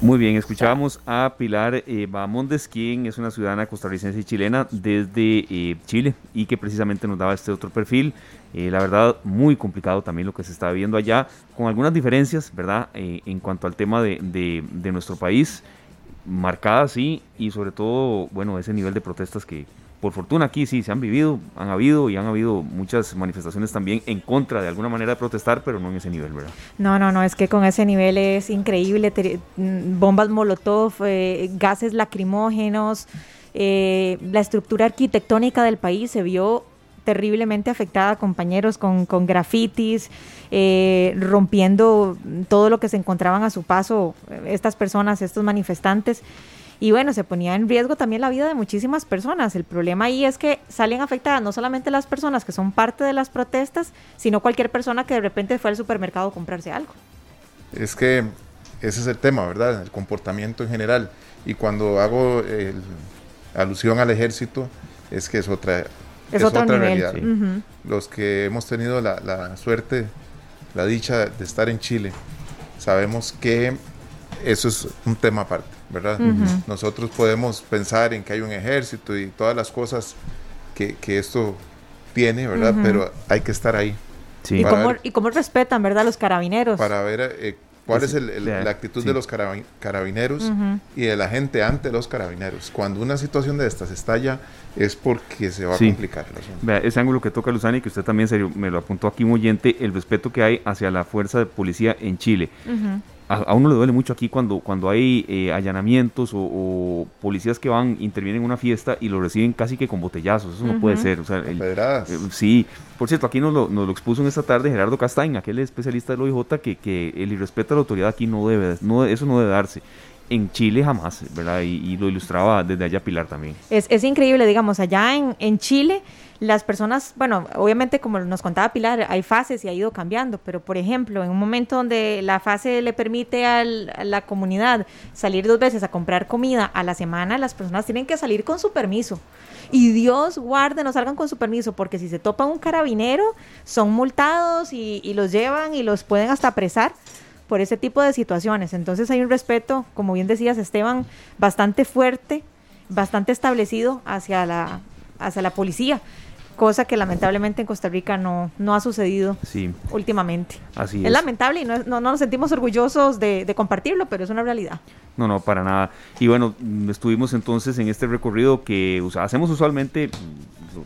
Muy bien, escuchábamos a Pilar eh, Bamondes, quien es una ciudadana costarricense y chilena desde eh, Chile y que precisamente nos daba este otro perfil. Eh, la verdad, muy complicado también lo que se está viendo allá, con algunas diferencias, ¿verdad? Eh, en cuanto al tema de, de, nuestro país, marcadas sí, y sobre todo, bueno, ese nivel de protestas que, por fortuna aquí sí se han vivido, han habido y han habido muchas manifestaciones también en contra de alguna manera de protestar, pero no en ese nivel, ¿verdad? No, no, no, es que con ese nivel es increíble, mm, bombas molotov, eh, gases lacrimógenos, eh, la estructura arquitectónica del país se vio terriblemente afectada, compañeros, con, con grafitis, eh, rompiendo todo lo que se encontraban a su paso estas personas, estos manifestantes y bueno, se ponía en riesgo también la vida de muchísimas personas. El problema ahí es que salen afectadas no solamente las personas que son parte de las protestas, sino cualquier persona que de repente fue al supermercado a comprarse algo. Es que ese es el tema, ¿verdad? El comportamiento en general. Y cuando hago alusión al ejército, es que es otra, es, otra realidad. Los que hemos tenido la, la suerte, la dicha de estar en Chile, sabemos que eso es un tema aparte. ¿Verdad? Nosotros podemos pensar en que hay un ejército y todas las cosas que, que esto tiene, ¿verdad? Pero hay que estar ahí. Sí. ¿Y, cómo, ¿Y, cómo, respetan, verdad, los carabineros? Para ver eh, cuál es el, la actitud de los carabineros y de la gente ante los carabineros. Cuando una situación de estas estalla es porque se va a complicar Vea, ese ángulo que toca Luzani, que usted también se, me lo apuntó aquí muy oyente, el respeto que hay hacia la fuerza de policía en Chile. A, uno le duele mucho aquí cuando, cuando hay eh, allanamientos o, policías que van, intervienen en una fiesta y lo reciben casi que con botellazos. Eso no puede ser. O sea, eh, sí, por cierto, aquí nos lo, nos lo, expuso en esta tarde Gerardo Castañ, aquel especialista del OIJ, que, que el irrespeto a la autoridad aquí no debe, no, eso no debe darse en Chile jamás, ¿verdad? Y, lo ilustraba desde allá Pilar también. Es, es increíble, digamos, allá en, en Chile las personas, bueno, obviamente como nos contaba Pilar, hay fases y ha ido cambiando, pero por ejemplo, en un momento donde la fase le permite a la comunidad salir dos veces a comprar comida a la semana, las personas tienen que salir con su permiso. Y Dios guarde, no salgan con su permiso, porque si se topan un carabinero, son multados y, y los llevan y los pueden hasta apresar por ese tipo de situaciones. Entonces hay un respeto, como bien decías Esteban, bastante fuerte, bastante establecido hacia la, hacia la policía cosa que lamentablemente en Costa Rica no, no ha sucedido últimamente. Así es. Es lamentable y no, no, nos sentimos orgullosos de, de, compartirlo, pero es una realidad. No, no, para nada. Y bueno, estuvimos entonces en este recorrido que hacemos usualmente,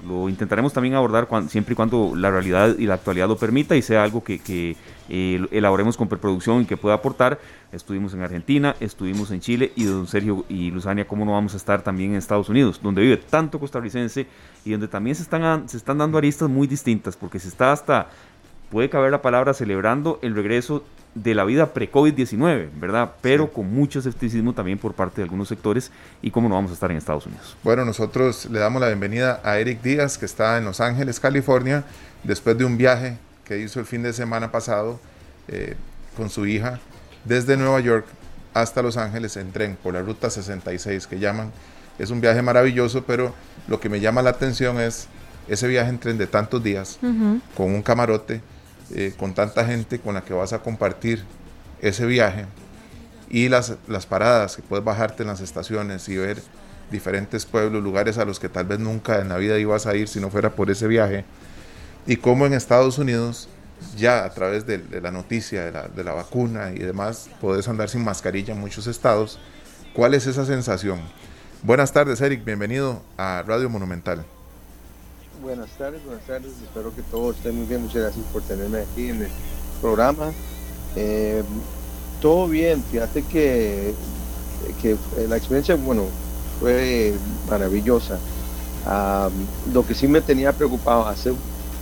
lo, intentaremos también abordar siempre y cuando la realidad y la actualidad lo permita y sea algo que, que eh, elaboremos con preproducción y que pueda aportar. Estuvimos en Argentina, estuvimos en Chile y don Sergio y Luzania, ¿cómo no vamos a estar también en Estados Unidos, donde vive tanto costarricense y donde también se están, se están dando aristas muy distintas, porque se está hasta, puede caber la palabra, celebrando el regreso de la vida pre-COVID-19, ¿verdad? Pero con mucho escepticismo también por parte de algunos sectores y cómo no vamos a estar en Estados Unidos. Bueno, nosotros le damos la bienvenida a Eric Díaz, que está en Los Ángeles, California, después de un viaje que hizo el fin de semana pasado eh, con su hija desde Nueva York hasta Los Ángeles en tren por la ruta 66 que llaman. Es un viaje maravilloso, pero lo que me llama la atención es ese viaje en tren de tantos días, con un camarote, eh, con tanta gente con la que vas a compartir ese viaje y las, las paradas, que puedes bajarte en las estaciones y ver diferentes pueblos, lugares a los que tal vez nunca en la vida ibas a ir si no fuera por ese viaje. Y como en Estados Unidos ya a través de, la noticia de la, de la, vacuna y demás, podés andar sin mascarilla en muchos estados. ¿Cuál es esa sensación? Buenas tardes, Eric. Bienvenido a Radio Monumental. Buenas tardes, buenas tardes. Espero que todos estén muy bien. Muchas gracias por tenerme aquí en el programa. Eh, todo bien. Fíjate que, que la experiencia, bueno, fue maravillosa. Ah, lo que sí me tenía preocupado hace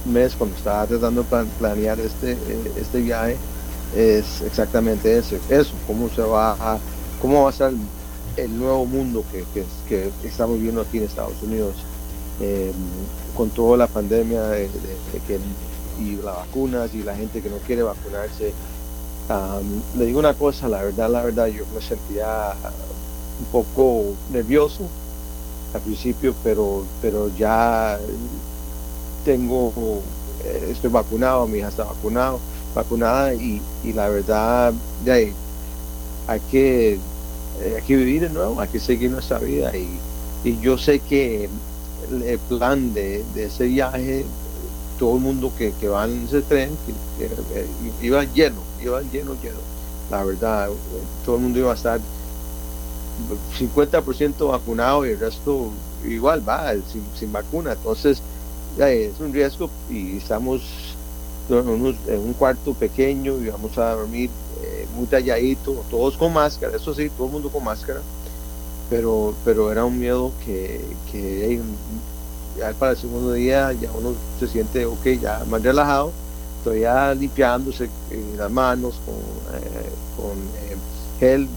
mes cuando estaba tratando de planear este, eh, este viaje es exactamente eso, eso, cómo se va a, cómo va a ser el nuevo mundo que, que, estamos viendo aquí en Estados Unidos em, con toda la pandemia de, que, y las vacunas y la gente que no quiere vacunarse. le digo una cosa, la verdad, la verdad, yo me sentía un poco nervioso al principio, pero, pero ya tengo, eh, estoy vacunado, mi hija está vacunado, vacunada y, la verdad de ahí, hay que, eh, hay que vivir de nuevo, hay que seguir nuestra vida y, yo sé que el, plan de, ese viaje, todo el mundo que, va en ese tren, iba lleno, iba lleno, lleno, la verdad, todo el mundo iba a estar 50% vacunado y el resto igual va, sin, sin vacuna, entonces es un riesgo y estamos en un cuarto pequeño y vamos a dormir eh, muy talladito, todos con máscara, eso sí, todo el mundo con máscara, pero, pero era un miedo que, que ya para el segundo día ya uno se siente, ok, ya más relajado, todavía limpiándose eh, las manos con, eh, con gel.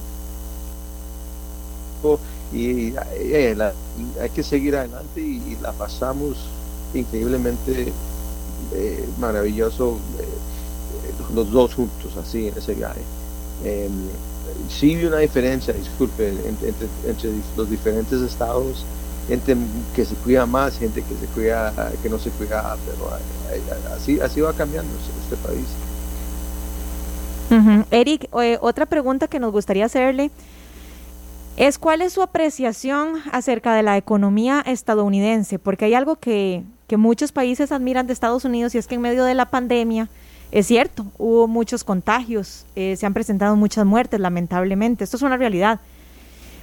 Y, hay que seguir adelante y la pasamos increíblemente eh, maravilloso eh, eh, los dos juntos así en ese viaje. Eh, sí vi una diferencia, disculpe, entre, los diferentes estados, gente que se cuida más, gente que se cuida, que no se cuida, pero así, así va cambiando este país. Eric, otra pregunta que nos gustaría hacerle es cuál es su apreciación acerca de la economía estadounidense, porque hay algo que, que muchos países admiran de Estados Unidos y es que en medio de la pandemia, es cierto, hubo muchos contagios, eh, se han presentado muchas muertes, lamentablemente, esto es una realidad.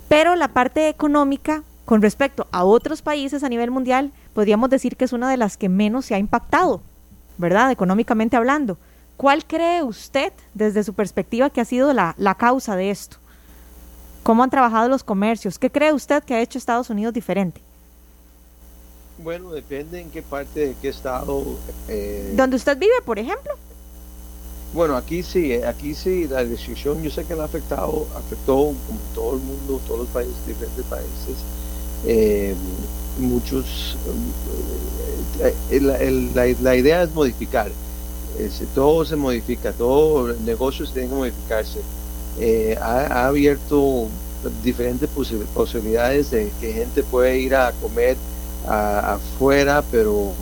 Pero la parte económica, con respecto a otros países a nivel mundial, podríamos decir que es una de las que menos se ha impactado, ¿verdad? Económicamente hablando. ¿Cuál cree usted, desde su perspectiva, que ha sido la, la causa de esto? ¿Cómo han trabajado los comercios? ¿Qué cree usted que ha hecho Estados Unidos diferente? Bueno, depende en qué parte de qué estado. Eh, ¿Donde usted vive, por ejemplo? Bueno, aquí sí, eh, aquí sí, la restricción yo sé que la ha afectado, afectó como todo el mundo, todos los países, diferentes países. Eh, muchos, la, idea es modificar, todo se modifica, todo el negocio tiene que modificarse. ha, abierto diferentes posibilidades de que gente puede ir a comer afuera, pero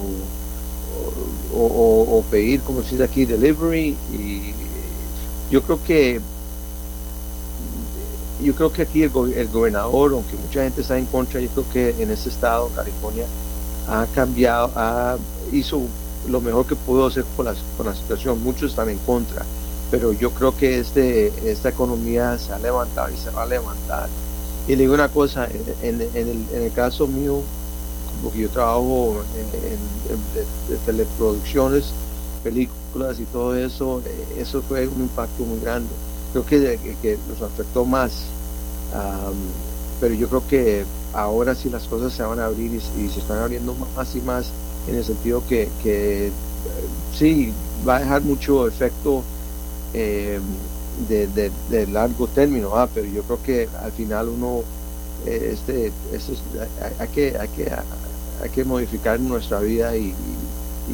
o, pedir, como se dice aquí, delivery. Y yo creo que yo creo que aquí el, gobernador, aunque mucha gente está en contra, yo creo que en este estado, California, ha cambiado, ha, hizo lo mejor que pudo hacer con la, con la situación. Muchos están en contra, pero yo creo que este, esta economía se ha levantado y se va a levantar. Y le digo una cosa, en, el, en el caso mío, porque yo trabajo en, teleproducciones, películas y todo eso, eh, eso fue un impacto muy grande. Creo que, que, nos afectó más, pero yo creo que ahora sí las cosas se van a abrir y, se están abriendo más y más en el sentido que, eh, sí, va a dejar mucho efecto eh, de, largo término, pero yo creo que al final uno este, este hay, que, hay, que, hay que modificar nuestra vida y,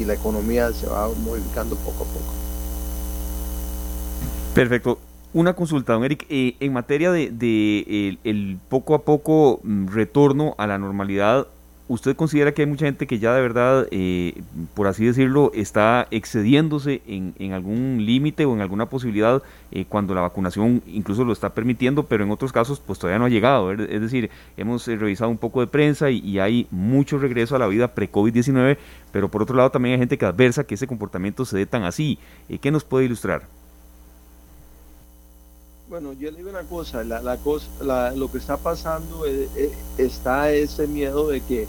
la economía se va modificando poco a poco. Perfecto. Una consulta, don Eric, eh, en materia de, el, poco a poco mm, retorno a la normalidad, ¿usted considera que hay mucha gente que ya de verdad, eh, por así decirlo, está excediéndose en, algún límite o en alguna posibilidad eh, cuando la vacunación incluso lo está permitiendo, pero en otros casos pues todavía no ha llegado? Es decir, hemos eh, revisado un poco de prensa y, hay mucho regreso a la vida pre-COVID-19, pero por otro lado también hay gente que adversa que ese comportamiento se dé tan así. ¿Qué nos puede ilustrar? Bueno, yo le digo una cosa, la, cosa lo que está pasando está ese miedo de que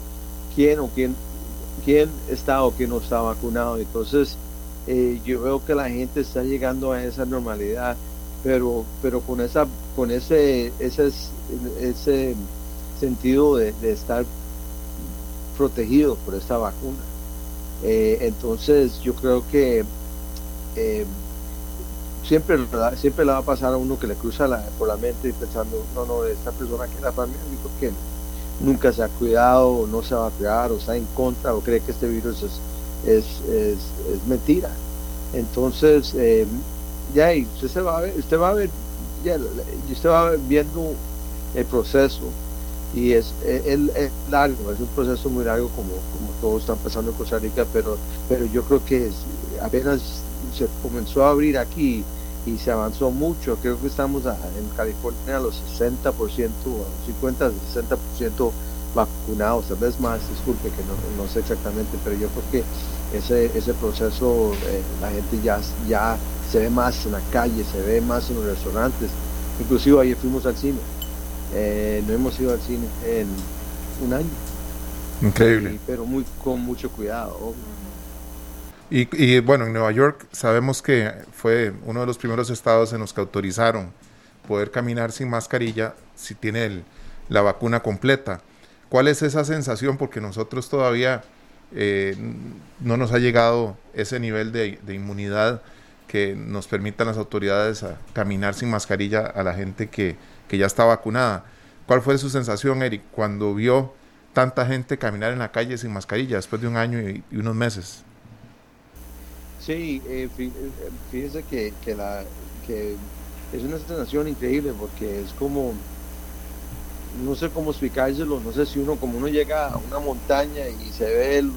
quién o quién, quién está o quién no está vacunado. Entonces, eh, yo veo que la gente está llegando a esa normalidad, pero, pero con, esa, con ese, ese, ese sentido de, estar protegido por esta vacuna. Eh, entonces, yo creo que eh, siempre, siempre le va a pasar a uno que le cruza por la mente pensando, no, no, esta persona que era para mí, ¿por nunca se ha cuidado, no se va a cuidar, o está en contra, o cree que este virus es, es, es, mentira. Entonces, eh, ya, y usted, se va a ver, usted va a ver, ya, usted va viendo el proceso, y es, es, largo, es un proceso muy largo como, como todos están pasando en Costa Rica, pero, pero yo creo que apenas se comenzó a abrir aquí y se avanzó mucho. Creo que estamos en California a los 60%, a los 50, 60% vacunados, tal vez más, disculpe que no, sé exactamente, pero yo creo que ese, ese proceso eh, la gente ya, ya se ve más en la calle, se ve más en los restaurantes. Inclusive ayer fuimos al cine. Eh, no hemos ido al cine en un año. Increíble. pero muy con mucho cuidado. Y, bueno, en Nueva York sabemos que fue uno de los primeros estados en los que autorizaron poder caminar sin mascarilla si tiene la vacuna completa. ¿Cuál es esa sensación? Porque nosotros todavía eh, no nos ha llegado ese nivel de, inmunidad que nos permitan las autoridades caminar sin mascarilla a la gente que, ya está vacunada. ¿Cuál fue su sensación, Eric, cuando vio tanta gente caminar en la calle sin mascarilla después de un año y unos meses? Sí, eh, eh, fíjese que, que, la, que es una sensación increíble porque es como, no sé cómo explicárselo, no sé si uno, como uno llega a una montaña y se ve los,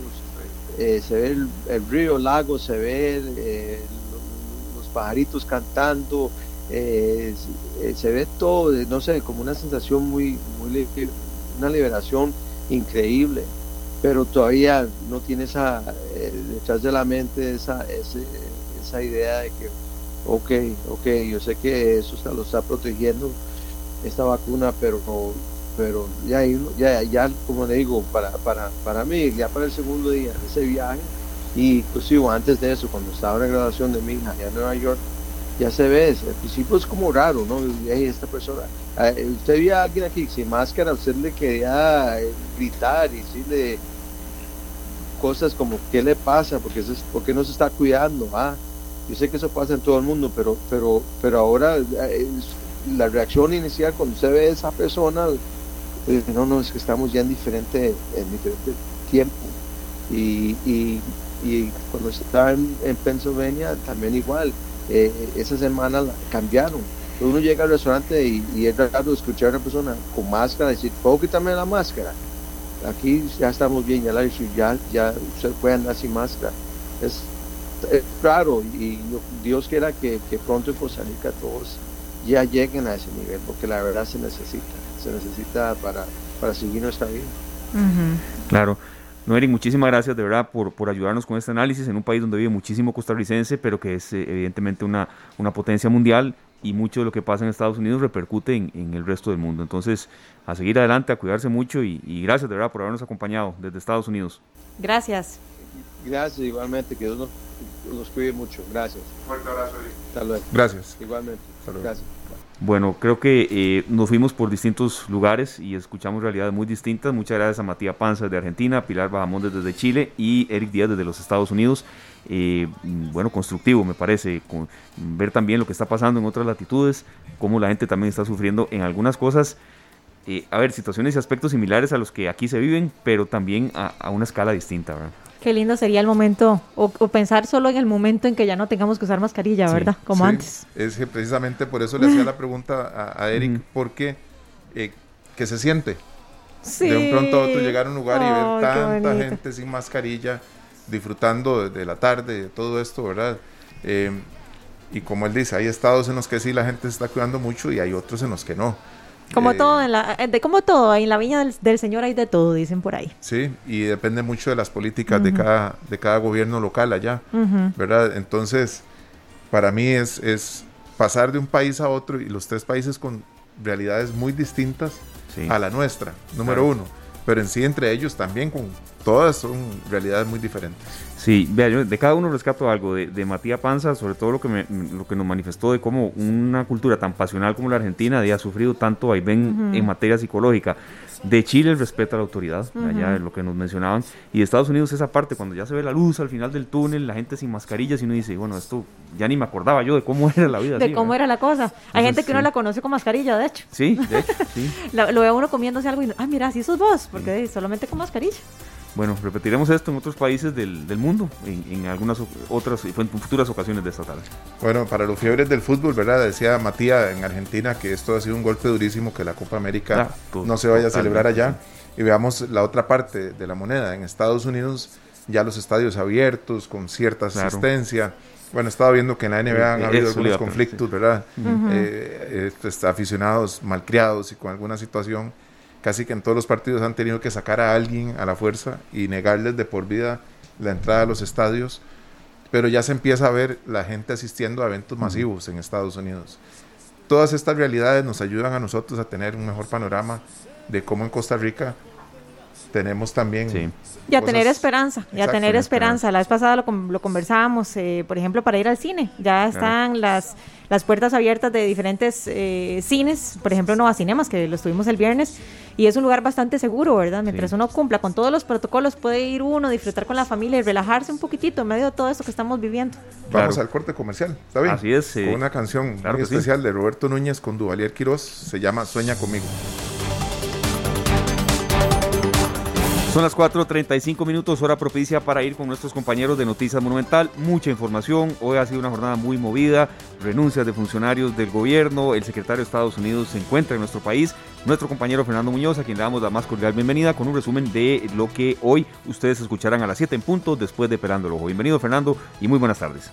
eh, se ve el, río, el lago, se ve los, pajaritos cantando, se ve todo, no sé, como una sensación muy, muy, una liberación increíble pero todavía no tiene esa, eh, de la mente esa, esa idea de que, ok, ok, yo sé que eso lo está protegiendo esta vacuna, pero pero ya, ya, ya como le digo, para, para, para mí, ya para el segundo día de ese viaje, Y inclusive antes de eso, cuando estaba en la graduación de mi hija allá en Nueva York, ya se ve, al principio es como raro, ¿no? esta persona, eh, usted veía a alguien aquí sin máscara, usted le quería eh, gritar y decirle cosas como, ¿qué le pasa? porque es, ¿Por qué no se está cuidando? Ah, yo sé que eso pasa en todo el mundo, pero, pero, pero ahora eh, la reacción inicial cuando usted ve a esa persona, no, no, es que estamos ya en diferente, en diferente tiempo. Y, y, y cuando estaba en, en Pennsylvania, también igual eh, esa semana cambiaron. Uno llega al restaurante y, es raro escuchar a una persona con máscara decir, ¿puedo quitarme la máscara? Aquí ya estamos bien, ya, la, ya, ya se puede andar sin máscara. Es, raro y Dios quiera que, pronto en Costa Rica todos ya lleguen a ese nivel, porque la verdad se necesita, se necesita para, para seguir nuestra vida. Claro. No, Eric, muchísimas gracias de verdad por, por ayudarnos con este análisis en un país donde vive muchísimo costarricense, pero que es eh, evidentemente una, una potencia mundial y mucho de lo que pasa en Estados Unidos repercute en, el resto del mundo. Entonces, a seguir adelante, a cuidarse mucho y, gracias de verdad por habernos acompañado desde Estados Unidos. Gracias. Gracias, igualmente, que Dios nos, cuide mucho. Gracias. Fuerte abrazo. Hasta luego. Gracias. Igualmente. Gracias. Bueno, creo que eh, nos fuimos por distintos lugares y escuchamos realidades muy distintas. Muchas gracias a Matías Panza de Argentina, Pilar Bajamondes desde Chile y Eric Díaz desde los Estados Unidos. Eh, bueno, constructivo me parece, con, ver también lo que está pasando en otras latitudes, cómo la gente también está sufriendo en algunas cosas. Eh, a ver, situaciones y aspectos similares a los que aquí se viven, pero también a, a una escala distinta. ¿verdad? Qué lindo sería el momento, o, pensar solo en el momento en que ya no tengamos que usar mascarilla, ¿verdad? Como antes. Es que precisamente por eso le hacía la pregunta a, Eric, porque eh, ¿qué se siente? De un pronto a otro llegar a un lugar y ver tanta gente sin mascarilla, disfrutando de, la tarde, de todo esto, ¿verdad? Eh, y como él dice, hay estados en los que sí la gente se está cuidando mucho y hay otros en los que no. Como eh, todo, en la, eh, de, como todo, en la viña del, Señor hay de todo, dicen por ahí. Sí, y depende mucho de las políticas de, cada, de cada gobierno local allá, ¿verdad? Entonces, para mí es, es pasar de un país a otro y los tres países con realidades muy distintas a la nuestra, número uno, pero en sí entre ellos también con todas son realidades muy diferentes. Sí, vea, yo de cada uno rescato algo. De, Matías Panza, sobre todo lo que, lo que nos manifestó de cómo una cultura tan pasional como la Argentina había sufrido tanto vaivén en materia psicológica. De Chile el respeto a la autoridad, allá lo que nos mencionaban. Y de Estados Unidos esa parte, cuando ya se ve la luz al final del túnel, la gente sin mascarillas y uno dice, bueno, esto ya ni me acordaba yo de cómo era la vida. De cómo era la cosa. Hay gente que no la conoce con mascarilla, de hecho. Sí, de hecho, sí. lo, ve uno comiéndose algo y, ah, mira, así sos vos, porque solamente con mascarilla. Bueno, repetiremos esto en otros países del, del mundo, en, algunas otras, en futuras ocasiones de esta tarde. Bueno, para los fiebres del fútbol, ¿verdad? Decía Matías en Argentina que esto ha sido un golpe durísimo, que la Copa América no se vaya a celebrar allá. Y veamos la otra parte de la moneda. En Estados Unidos ya los estadios abiertos, con cierta asistencia. Bueno, estaba viendo que en la NBA han habido algunos conflictos, ¿verdad? Eh, este, aficionados malcriados y con alguna situación casi que en todos los partidos han tenido que sacar a alguien a la fuerza y negarles de por vida la entrada a los estadios, pero ya se empieza a ver la gente asistiendo a eventos masivos en Estados Unidos. Todas estas realidades nos ayudan a nosotros a tener un mejor panorama de cómo en Costa Rica tenemos también... Sí. Y a tener esperanza, y a tener esperanza. La vez pasada lo, lo conversábamos, eh, por ejemplo, para ir al cine. Ya están las, las puertas abiertas de diferentes eh, cines, por ejemplo, Nova Cinemas, que lo estuvimos el viernes, y es un lugar bastante seguro, ¿verdad? Mientras uno cumpla con todos los protocolos, puede ir uno, disfrutar con la familia y relajarse un poquitito en medio de todo esto que estamos viviendo. Vamos al corte comercial, ¿está bien? Así es. Con una canción muy especial de Roberto Núñez con Duvalier Quiroz, se llama Sueña conmigo. Son las 4.35 minutos, hora propicia para ir con nuestros compañeros de Noticias Monumental. Mucha información. Hoy ha sido una jornada muy movida. Renuncias de funcionarios del gobierno. El secretario de Estados Unidos se encuentra en nuestro país. Nuestro compañero Fernando Muñoz, a quien le damos la más cordial bienvenida con un resumen de lo que hoy ustedes escucharán a las 7 en punto después de Pelando el Ojo. Bienvenido, Fernando, y muy buenas tardes.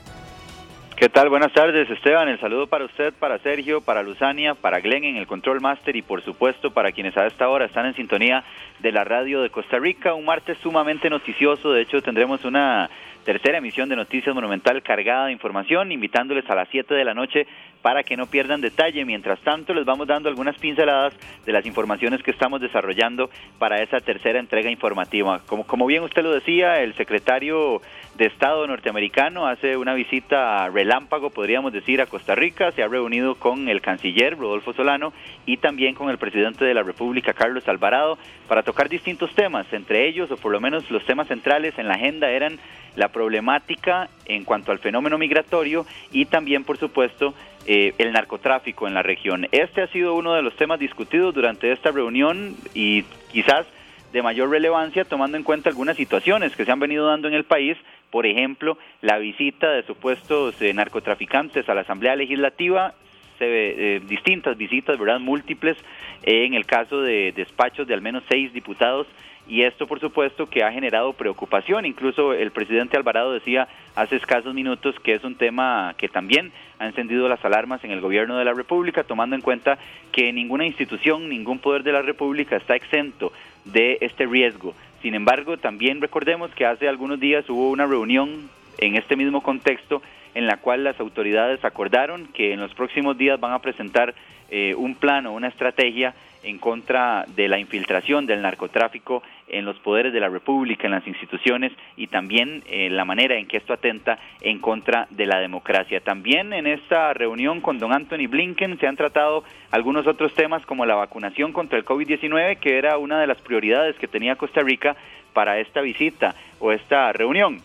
¿Qué tal? Buenas tardes, Esteban. El saludo para usted, para Sergio, para Luzania, para Glenn en el Control Master y por supuesto para quienes a esta hora están en sintonía de la radio de Costa Rica. Un martes sumamente noticioso. De hecho, tendremos una tercera emisión de Noticias Monumental cargada de información, invitándoles a las 7 de la noche para que no pierdan detalle. Mientras tanto, les vamos dando algunas pinceladas de las informaciones que estamos desarrollando para esa tercera entrega informativa. Como, como bien usted lo decía, el secretario de Estado norteamericano hace una visita relámpago, podríamos decir, a Costa Rica. Se ha reunido con el canciller Rodolfo Solano y también con el presidente de la República, Carlos Alvarado, para tocar distintos temas. Entre ellos, o por lo menos los temas centrales en la agenda, eran la problemática en cuanto al fenómeno migratorio y también, por supuesto, eh, el narcotráfico en la región. Este ha sido uno de los temas discutidos durante esta reunión y quizás de mayor relevancia tomando en cuenta algunas situaciones que se han venido dando en el país, por ejemplo, la visita de supuestos eh, narcotraficantes a la Asamblea Legislativa, se eh, distintas visitas, ¿verdad? Múltiples, en el caso de despachos de al menos seis diputados y esto por supuesto que ha generado preocupación. Incluso el presidente Alvarado decía hace escasos minutos que es un tema que también ha encendido las alarmas en el gobierno de la República, tomando en cuenta que ninguna institución, ningún poder de la República está exento de este riesgo. Sin embargo, también recordemos que hace algunos días hubo una reunión en este mismo contexto en la cual las autoridades acordaron que en los próximos días van a presentar eh, un plan o una estrategia en contra de la infiltración del narcotráfico en los poderes de la República, en las instituciones y también eh, la manera en que esto atenta en contra de la democracia. También en esta reunión con don Anthony Blinken se han tratado algunos otros temas como la vacunación contra el COVID-19, que era una de las prioridades que tenía Costa Rica para esta visita o esta reunión.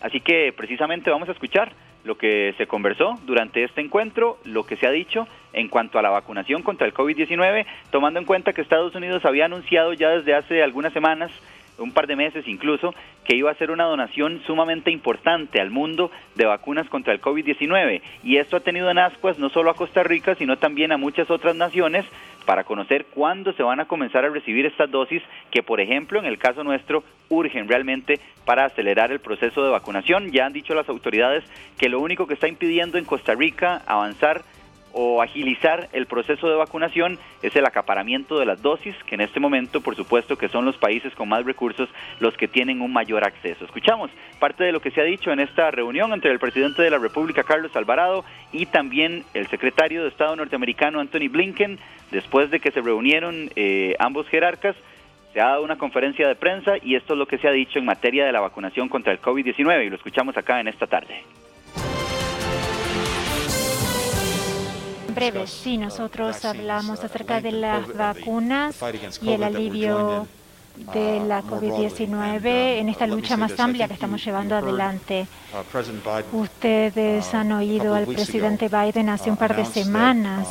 Así que precisamente vamos a escuchar lo que se conversó durante este encuentro, lo que se ha dicho en cuanto a la vacunación contra el COVID-19, tomando en cuenta que Estados Unidos había anunciado ya desde hace algunas semanas un par de meses incluso, que iba a ser una donación sumamente importante al mundo de vacunas contra el COVID-19. Y esto ha tenido en ascuas no solo a Costa Rica, sino también a muchas otras naciones para conocer cuándo se van a comenzar a recibir estas dosis que, por ejemplo, en el caso nuestro, urgen realmente para acelerar el proceso de vacunación. Ya han dicho las autoridades que lo único que está impidiendo en Costa Rica avanzar o agilizar el proceso de vacunación es el acaparamiento de las dosis, que en este momento, por supuesto, que son los países con más recursos los que tienen un mayor acceso. Escuchamos parte de lo que se ha dicho en esta reunión entre el presidente de la República, Carlos Alvarado, y también el secretario de Estado norteamericano, Anthony Blinken, después de que se reunieron eh, ambos jerarcas. Se ha dado una conferencia de prensa y esto es lo que se ha dicho en materia de la vacunación contra el COVID-19 y lo escuchamos acá en esta tarde. Breve, sí, nosotros hablamos acerca de las vacunas y el alivio de la COVID-19 en esta lucha más amplia que estamos llevando adelante. Ustedes han oído al presidente Biden hace un par de semanas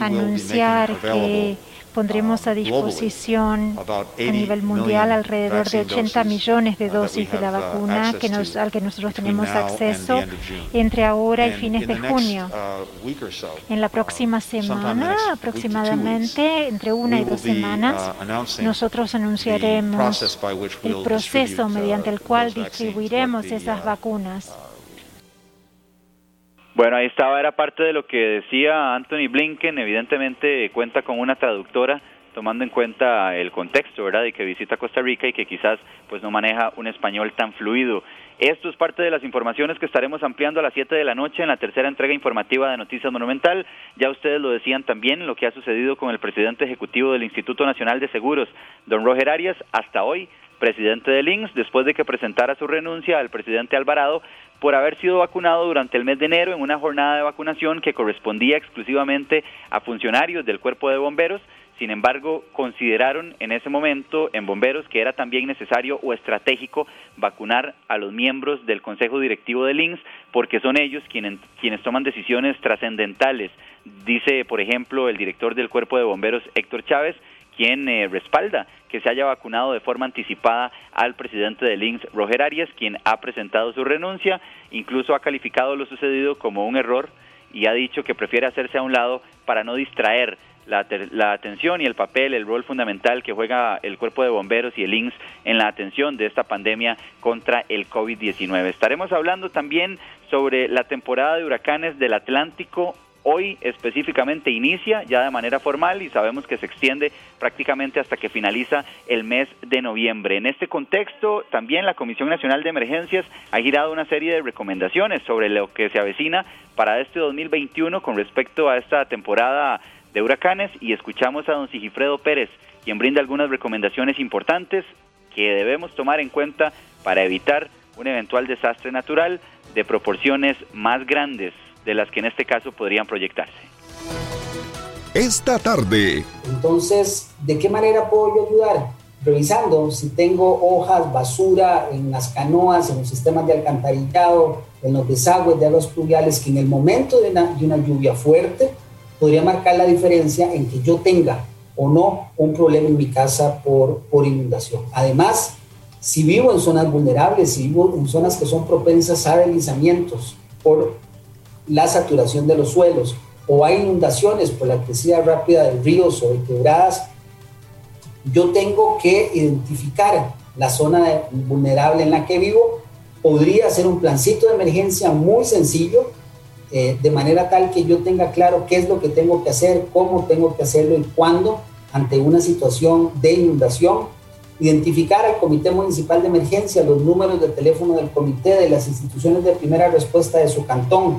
anunciar que pondremos a disposición a nivel mundial alrededor de 80 millones de dosis de la vacuna que nos, al que nosotros tenemos acceso entre ahora y fines de junio. Uh, en la próxima semana, aproximadamente entre una y dos semanas, uh, nosotros anunciaremos el proceso mediante el cual distribuiremos esas uh, vacunas. Bueno, ahí estaba, era parte de lo que decía Anthony Blinken, evidentemente cuenta con una traductora tomando en cuenta el contexto, ¿verdad?, de que visita Costa Rica y que quizás pues no maneja un español tan fluido. Esto es parte de las informaciones que estaremos ampliando a las 7 de la noche en la tercera entrega informativa de Noticias Monumental. Ya ustedes lo decían también, lo que ha sucedido con el presidente ejecutivo del Instituto Nacional de Seguros, don Roger Arias, hasta hoy presidente del INSS, después de que presentara su renuncia al presidente Alvarado por haber sido vacunado durante el mes de enero en una jornada de vacunación que correspondía exclusivamente a funcionarios del cuerpo de bomberos. Sin embargo, consideraron en ese momento en bomberos que era también necesario o estratégico vacunar a los miembros del Consejo Directivo del INSS porque son ellos quienes, quienes toman decisiones trascendentales. Dice, por ejemplo, el director del Cuerpo de Bomberos, Héctor Chávez, quien eh, respalda que se haya vacunado de forma anticipada al presidente del INSS, Roger Arias, quien ha presentado su renuncia, incluso ha calificado lo sucedido como un error y ha dicho que prefiere hacerse a un lado para no distraer la, la, atención y el papel, el rol fundamental que juega el cuerpo de bomberos y el INSS en la atención de esta pandemia contra el COVID-19. Estaremos hablando también sobre la temporada de huracanes del Atlántico hoy específicamente inicia ya de manera formal y sabemos que se extiende prácticamente hasta que finaliza el mes de noviembre. En este contexto, también la Comisión Nacional de Emergencias ha girado una serie de recomendaciones sobre lo que se avecina para este 2021 con respecto a esta temporada de huracanes y escuchamos a don Sigifredo Pérez, quien brinda algunas recomendaciones importantes que debemos tomar en cuenta para evitar un eventual desastre natural de proporciones más grandes de las que en este caso podrían proyectarse. Esta tarde. Entonces, ¿de qué manera puedo yo ayudar? Revisando si tengo hojas, basura en las canoas, en los sistemas de alcantarillado, en los desagües de aguas pluviales, que en el momento de una, de una lluvia fuerte podría marcar la diferencia en que yo tenga o no un problema en mi casa por, por inundación. Además, si vivo en zonas vulnerables, si vivo en zonas que son propensas a deslizamientos por la saturación de los suelos o hay inundaciones por la crecida rápida de ríos o de quebradas, yo tengo que identificar la zona vulnerable en la que vivo. Podría ser un plancito de emergencia muy sencillo, eh, de manera tal que yo tenga claro qué es lo que tengo que hacer, cómo tengo que hacerlo y cuándo ante una situación de inundación identificar al Comité Municipal de Emergencia, los números de teléfono del comité, de las instituciones de primera respuesta de su cantón.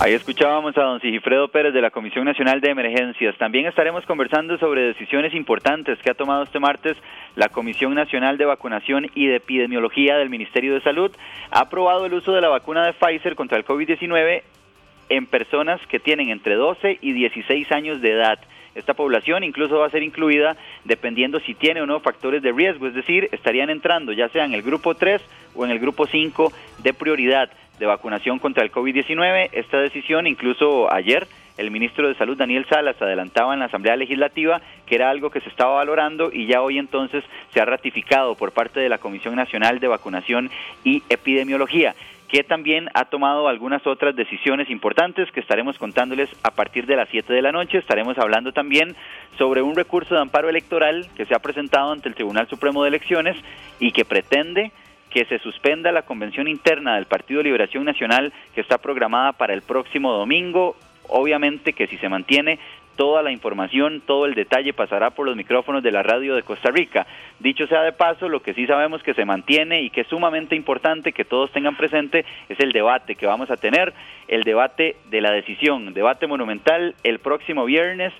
Ahí escuchábamos a don Sigifredo Pérez de la Comisión Nacional de Emergencias. También estaremos conversando sobre decisiones importantes que ha tomado este martes la Comisión Nacional de Vacunación y de Epidemiología del Ministerio de Salud. Ha aprobado el uso de la vacuna de Pfizer contra el COVID-19 en personas que tienen entre 12 y 16 años de edad. Esta población incluso va a ser incluida dependiendo si tiene o no factores de riesgo, es decir, estarían entrando ya sea en el grupo 3 o en el grupo 5 de prioridad de vacunación contra el COVID-19. Esta decisión, incluso ayer, el ministro de Salud Daniel Salas adelantaba en la Asamblea Legislativa que era algo que se estaba valorando y ya hoy entonces se ha ratificado por parte de la Comisión Nacional de Vacunación y Epidemiología que también ha tomado algunas otras decisiones importantes que estaremos contándoles a partir de las 7 de la noche. Estaremos hablando también sobre un recurso de amparo electoral que se ha presentado ante el Tribunal Supremo de Elecciones y que pretende que se suspenda la convención interna del Partido Liberación Nacional que está programada para el próximo domingo. Obviamente que si se mantiene toda la información, todo el detalle pasará por los micrófonos de la radio de Costa Rica. Dicho sea de paso, lo que sí sabemos que se mantiene y que es sumamente importante que todos tengan presente es el debate que vamos a tener, el debate de la decisión, debate monumental el próximo viernes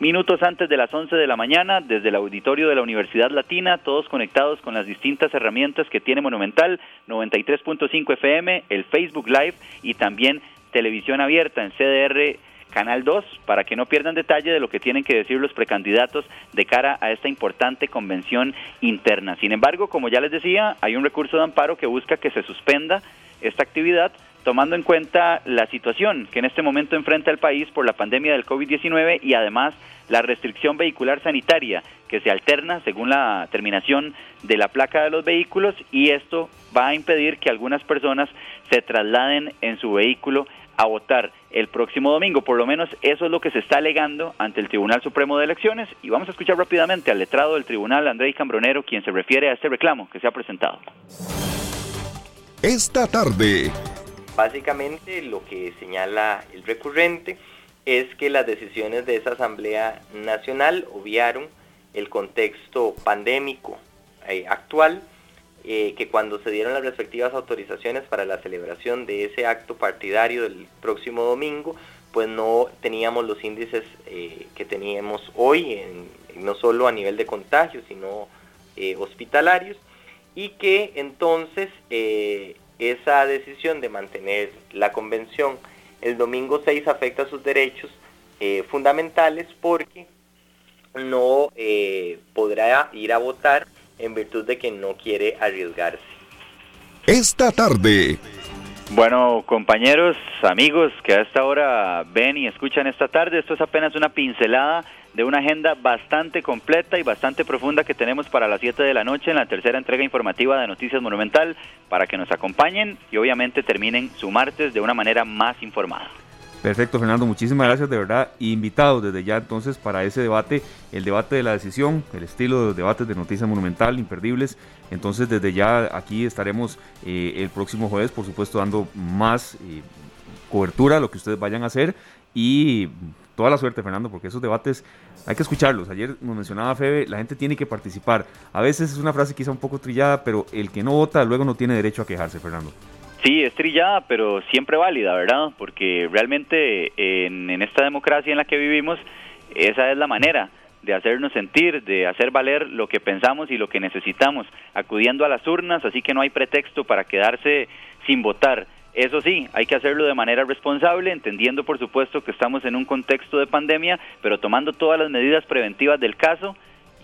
minutos antes de las 11 de la mañana, desde el auditorio de la Universidad Latina, todos conectados con las distintas herramientas que tiene Monumental, 93.5 FM, el Facebook Live y también televisión abierta en CDR Canal 2 para que no pierdan detalle de lo que tienen que decir los precandidatos de cara a esta importante convención interna. Sin embargo, como ya les decía, hay un recurso de amparo que busca que se suspenda esta actividad tomando en cuenta la situación que en este momento enfrenta el país por la pandemia del COVID-19 y además la restricción vehicular sanitaria que se alterna según la terminación de la placa de los vehículos y esto va a impedir que algunas personas se trasladen en su vehículo a votar el próximo domingo. Por lo menos eso es lo que se está alegando ante el Tribunal Supremo de Elecciones y vamos a escuchar rápidamente al letrado del tribunal, Andrés Cambronero, quien se refiere a este reclamo que se ha presentado. Esta tarde. Básicamente lo que señala el recurrente es que las decisiones de esa Asamblea Nacional obviaron el contexto pandémico eh, actual eh, que cuando se dieron las respectivas autorizaciones para la celebración de ese acto partidario del próximo domingo, pues no teníamos los índices eh, que teníamos hoy, no solo a nivel de contagio, sino hospitalarios, y que entonces esa decisión de mantener la convención el domingo 6 afecta sus derechos fundamentales porque no podrá ir a votar en virtud de que no quiere arriesgarse. Esta tarde. Bueno, compañeros, amigos que a esta hora ven y escuchan esta tarde, esto es apenas una pincelada de una agenda bastante completa y bastante profunda que tenemos para las 7 de la noche en la tercera entrega informativa de Noticias Monumental para que nos acompañen y obviamente terminen su martes de una manera más informada. Perfecto, Fernando, muchísimas gracias de verdad. Invitados desde ya entonces para ese debate, el debate de la decisión, el estilo de los debates de Noticias Monumental, imperdibles. Entonces desde ya aquí estaremos eh, el próximo jueves, por supuesto, dando más eh, cobertura a lo que ustedes vayan a hacer y toda la suerte, Fernando, porque esos debates hay que escucharlos. Ayer nos mencionaba Febe, la gente tiene que participar. A veces es una frase quizá un poco trillada, pero el que no vota luego no tiene derecho a quejarse, Fernando. Sí, es trillada, pero siempre válida, ¿verdad? Porque realmente en, esta democracia en la que vivimos, esa es la manera de hacernos sentir, de hacer valer lo que pensamos y lo que necesitamos, acudiendo a las urnas, así que no hay pretexto para quedarse sin votar. Eso sí, hay que hacerlo de manera responsable, entendiendo por supuesto que estamos en un contexto de pandemia, pero tomando todas las medidas preventivas del caso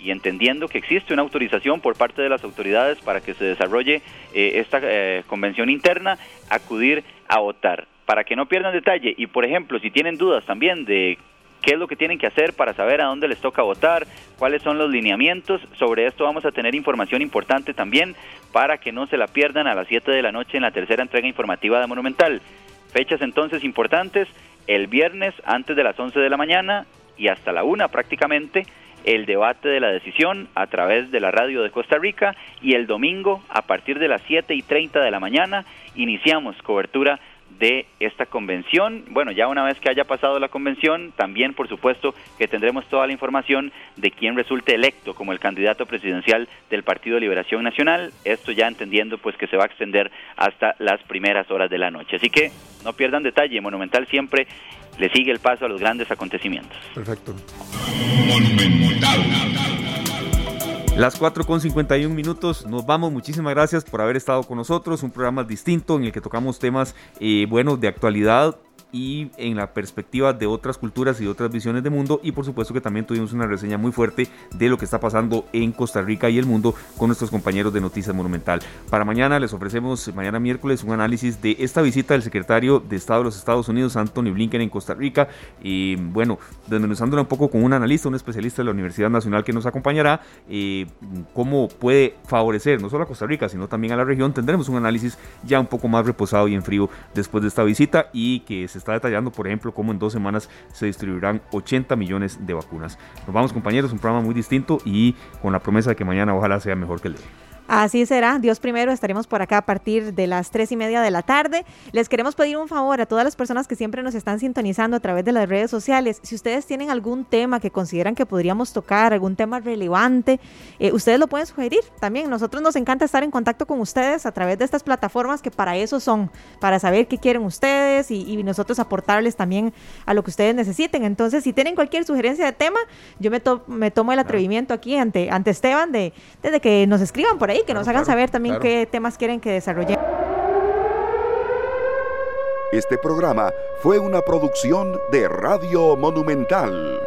y entendiendo que existe una autorización por parte de las autoridades para que se desarrolle eh, esta eh, convención interna, acudir a votar. Para que no pierdan detalle y, por ejemplo, si tienen dudas también de qué es lo que tienen que hacer para saber a dónde les toca votar, cuáles son los lineamientos. Sobre esto vamos a tener información importante también para que no se la pierdan a las 7 de la noche en la tercera entrega informativa de Monumental. Fechas entonces importantes, el viernes antes de las 11 de la mañana y hasta la 1 prácticamente el debate de la decisión a través de la radio de Costa Rica y el domingo a partir de las 7 y 30 de la mañana iniciamos cobertura de esta convención. Bueno, ya una vez que haya pasado la convención, también por supuesto que tendremos toda la información de quién resulte electo como el candidato presidencial del Partido de Liberación Nacional, esto ya entendiendo pues que se va a extender hasta las primeras horas de la noche. Así que no pierdan detalle, Monumental siempre le sigue el paso a los grandes acontecimientos. Perfecto. Las 4 con 51 minutos, nos vamos. Muchísimas gracias por haber estado con nosotros. Un programa distinto en el que tocamos temas eh, buenos de actualidad, y en la perspectiva de otras culturas y otras visiones de mundo y por supuesto que también tuvimos una reseña muy fuerte de lo que está pasando en Costa Rica y el mundo con nuestros compañeros de Noticias Monumental. Para mañana les ofrecemos, mañana miércoles, un análisis de esta visita del secretario de Estado de los Estados Unidos, Anthony Blinken, en Costa Rica y bueno, desmenuzándola un poco con un analista, un especialista de la Universidad Nacional que nos acompañará, eh, cómo puede favorecer no solo a Costa Rica, sino también a la región. Tendremos un análisis ya un poco más reposado y en frío después de esta visita y que se está detallando, por ejemplo, cómo en dos semanas se distribuirán 80 millones de vacunas. Nos vamos compañeros, un programa muy distinto y con la promesa de que mañana ojalá sea mejor que el de hoy. Así será, Dios primero, estaremos por acá a partir de las tres y media de la tarde. Les queremos pedir un favor a todas las personas que siempre nos están sintonizando a través de las redes sociales. Si ustedes tienen algún tema que consideran que podríamos tocar, algún tema relevante, eh, ustedes lo pueden sugerir también. Nosotros nos encanta estar en contacto con ustedes a través de estas plataformas que para eso son, para saber qué quieren ustedes y, nosotros aportarles también a lo que ustedes necesiten. Entonces, si tienen cualquier sugerencia de tema, yo me, me tomo el atrevimiento aquí ante, ante Esteban de, de que nos escriban por ahí que nos hagan saber también qué temas quieren que desarrollemos. Este programa fue una producción de Radio Monumental.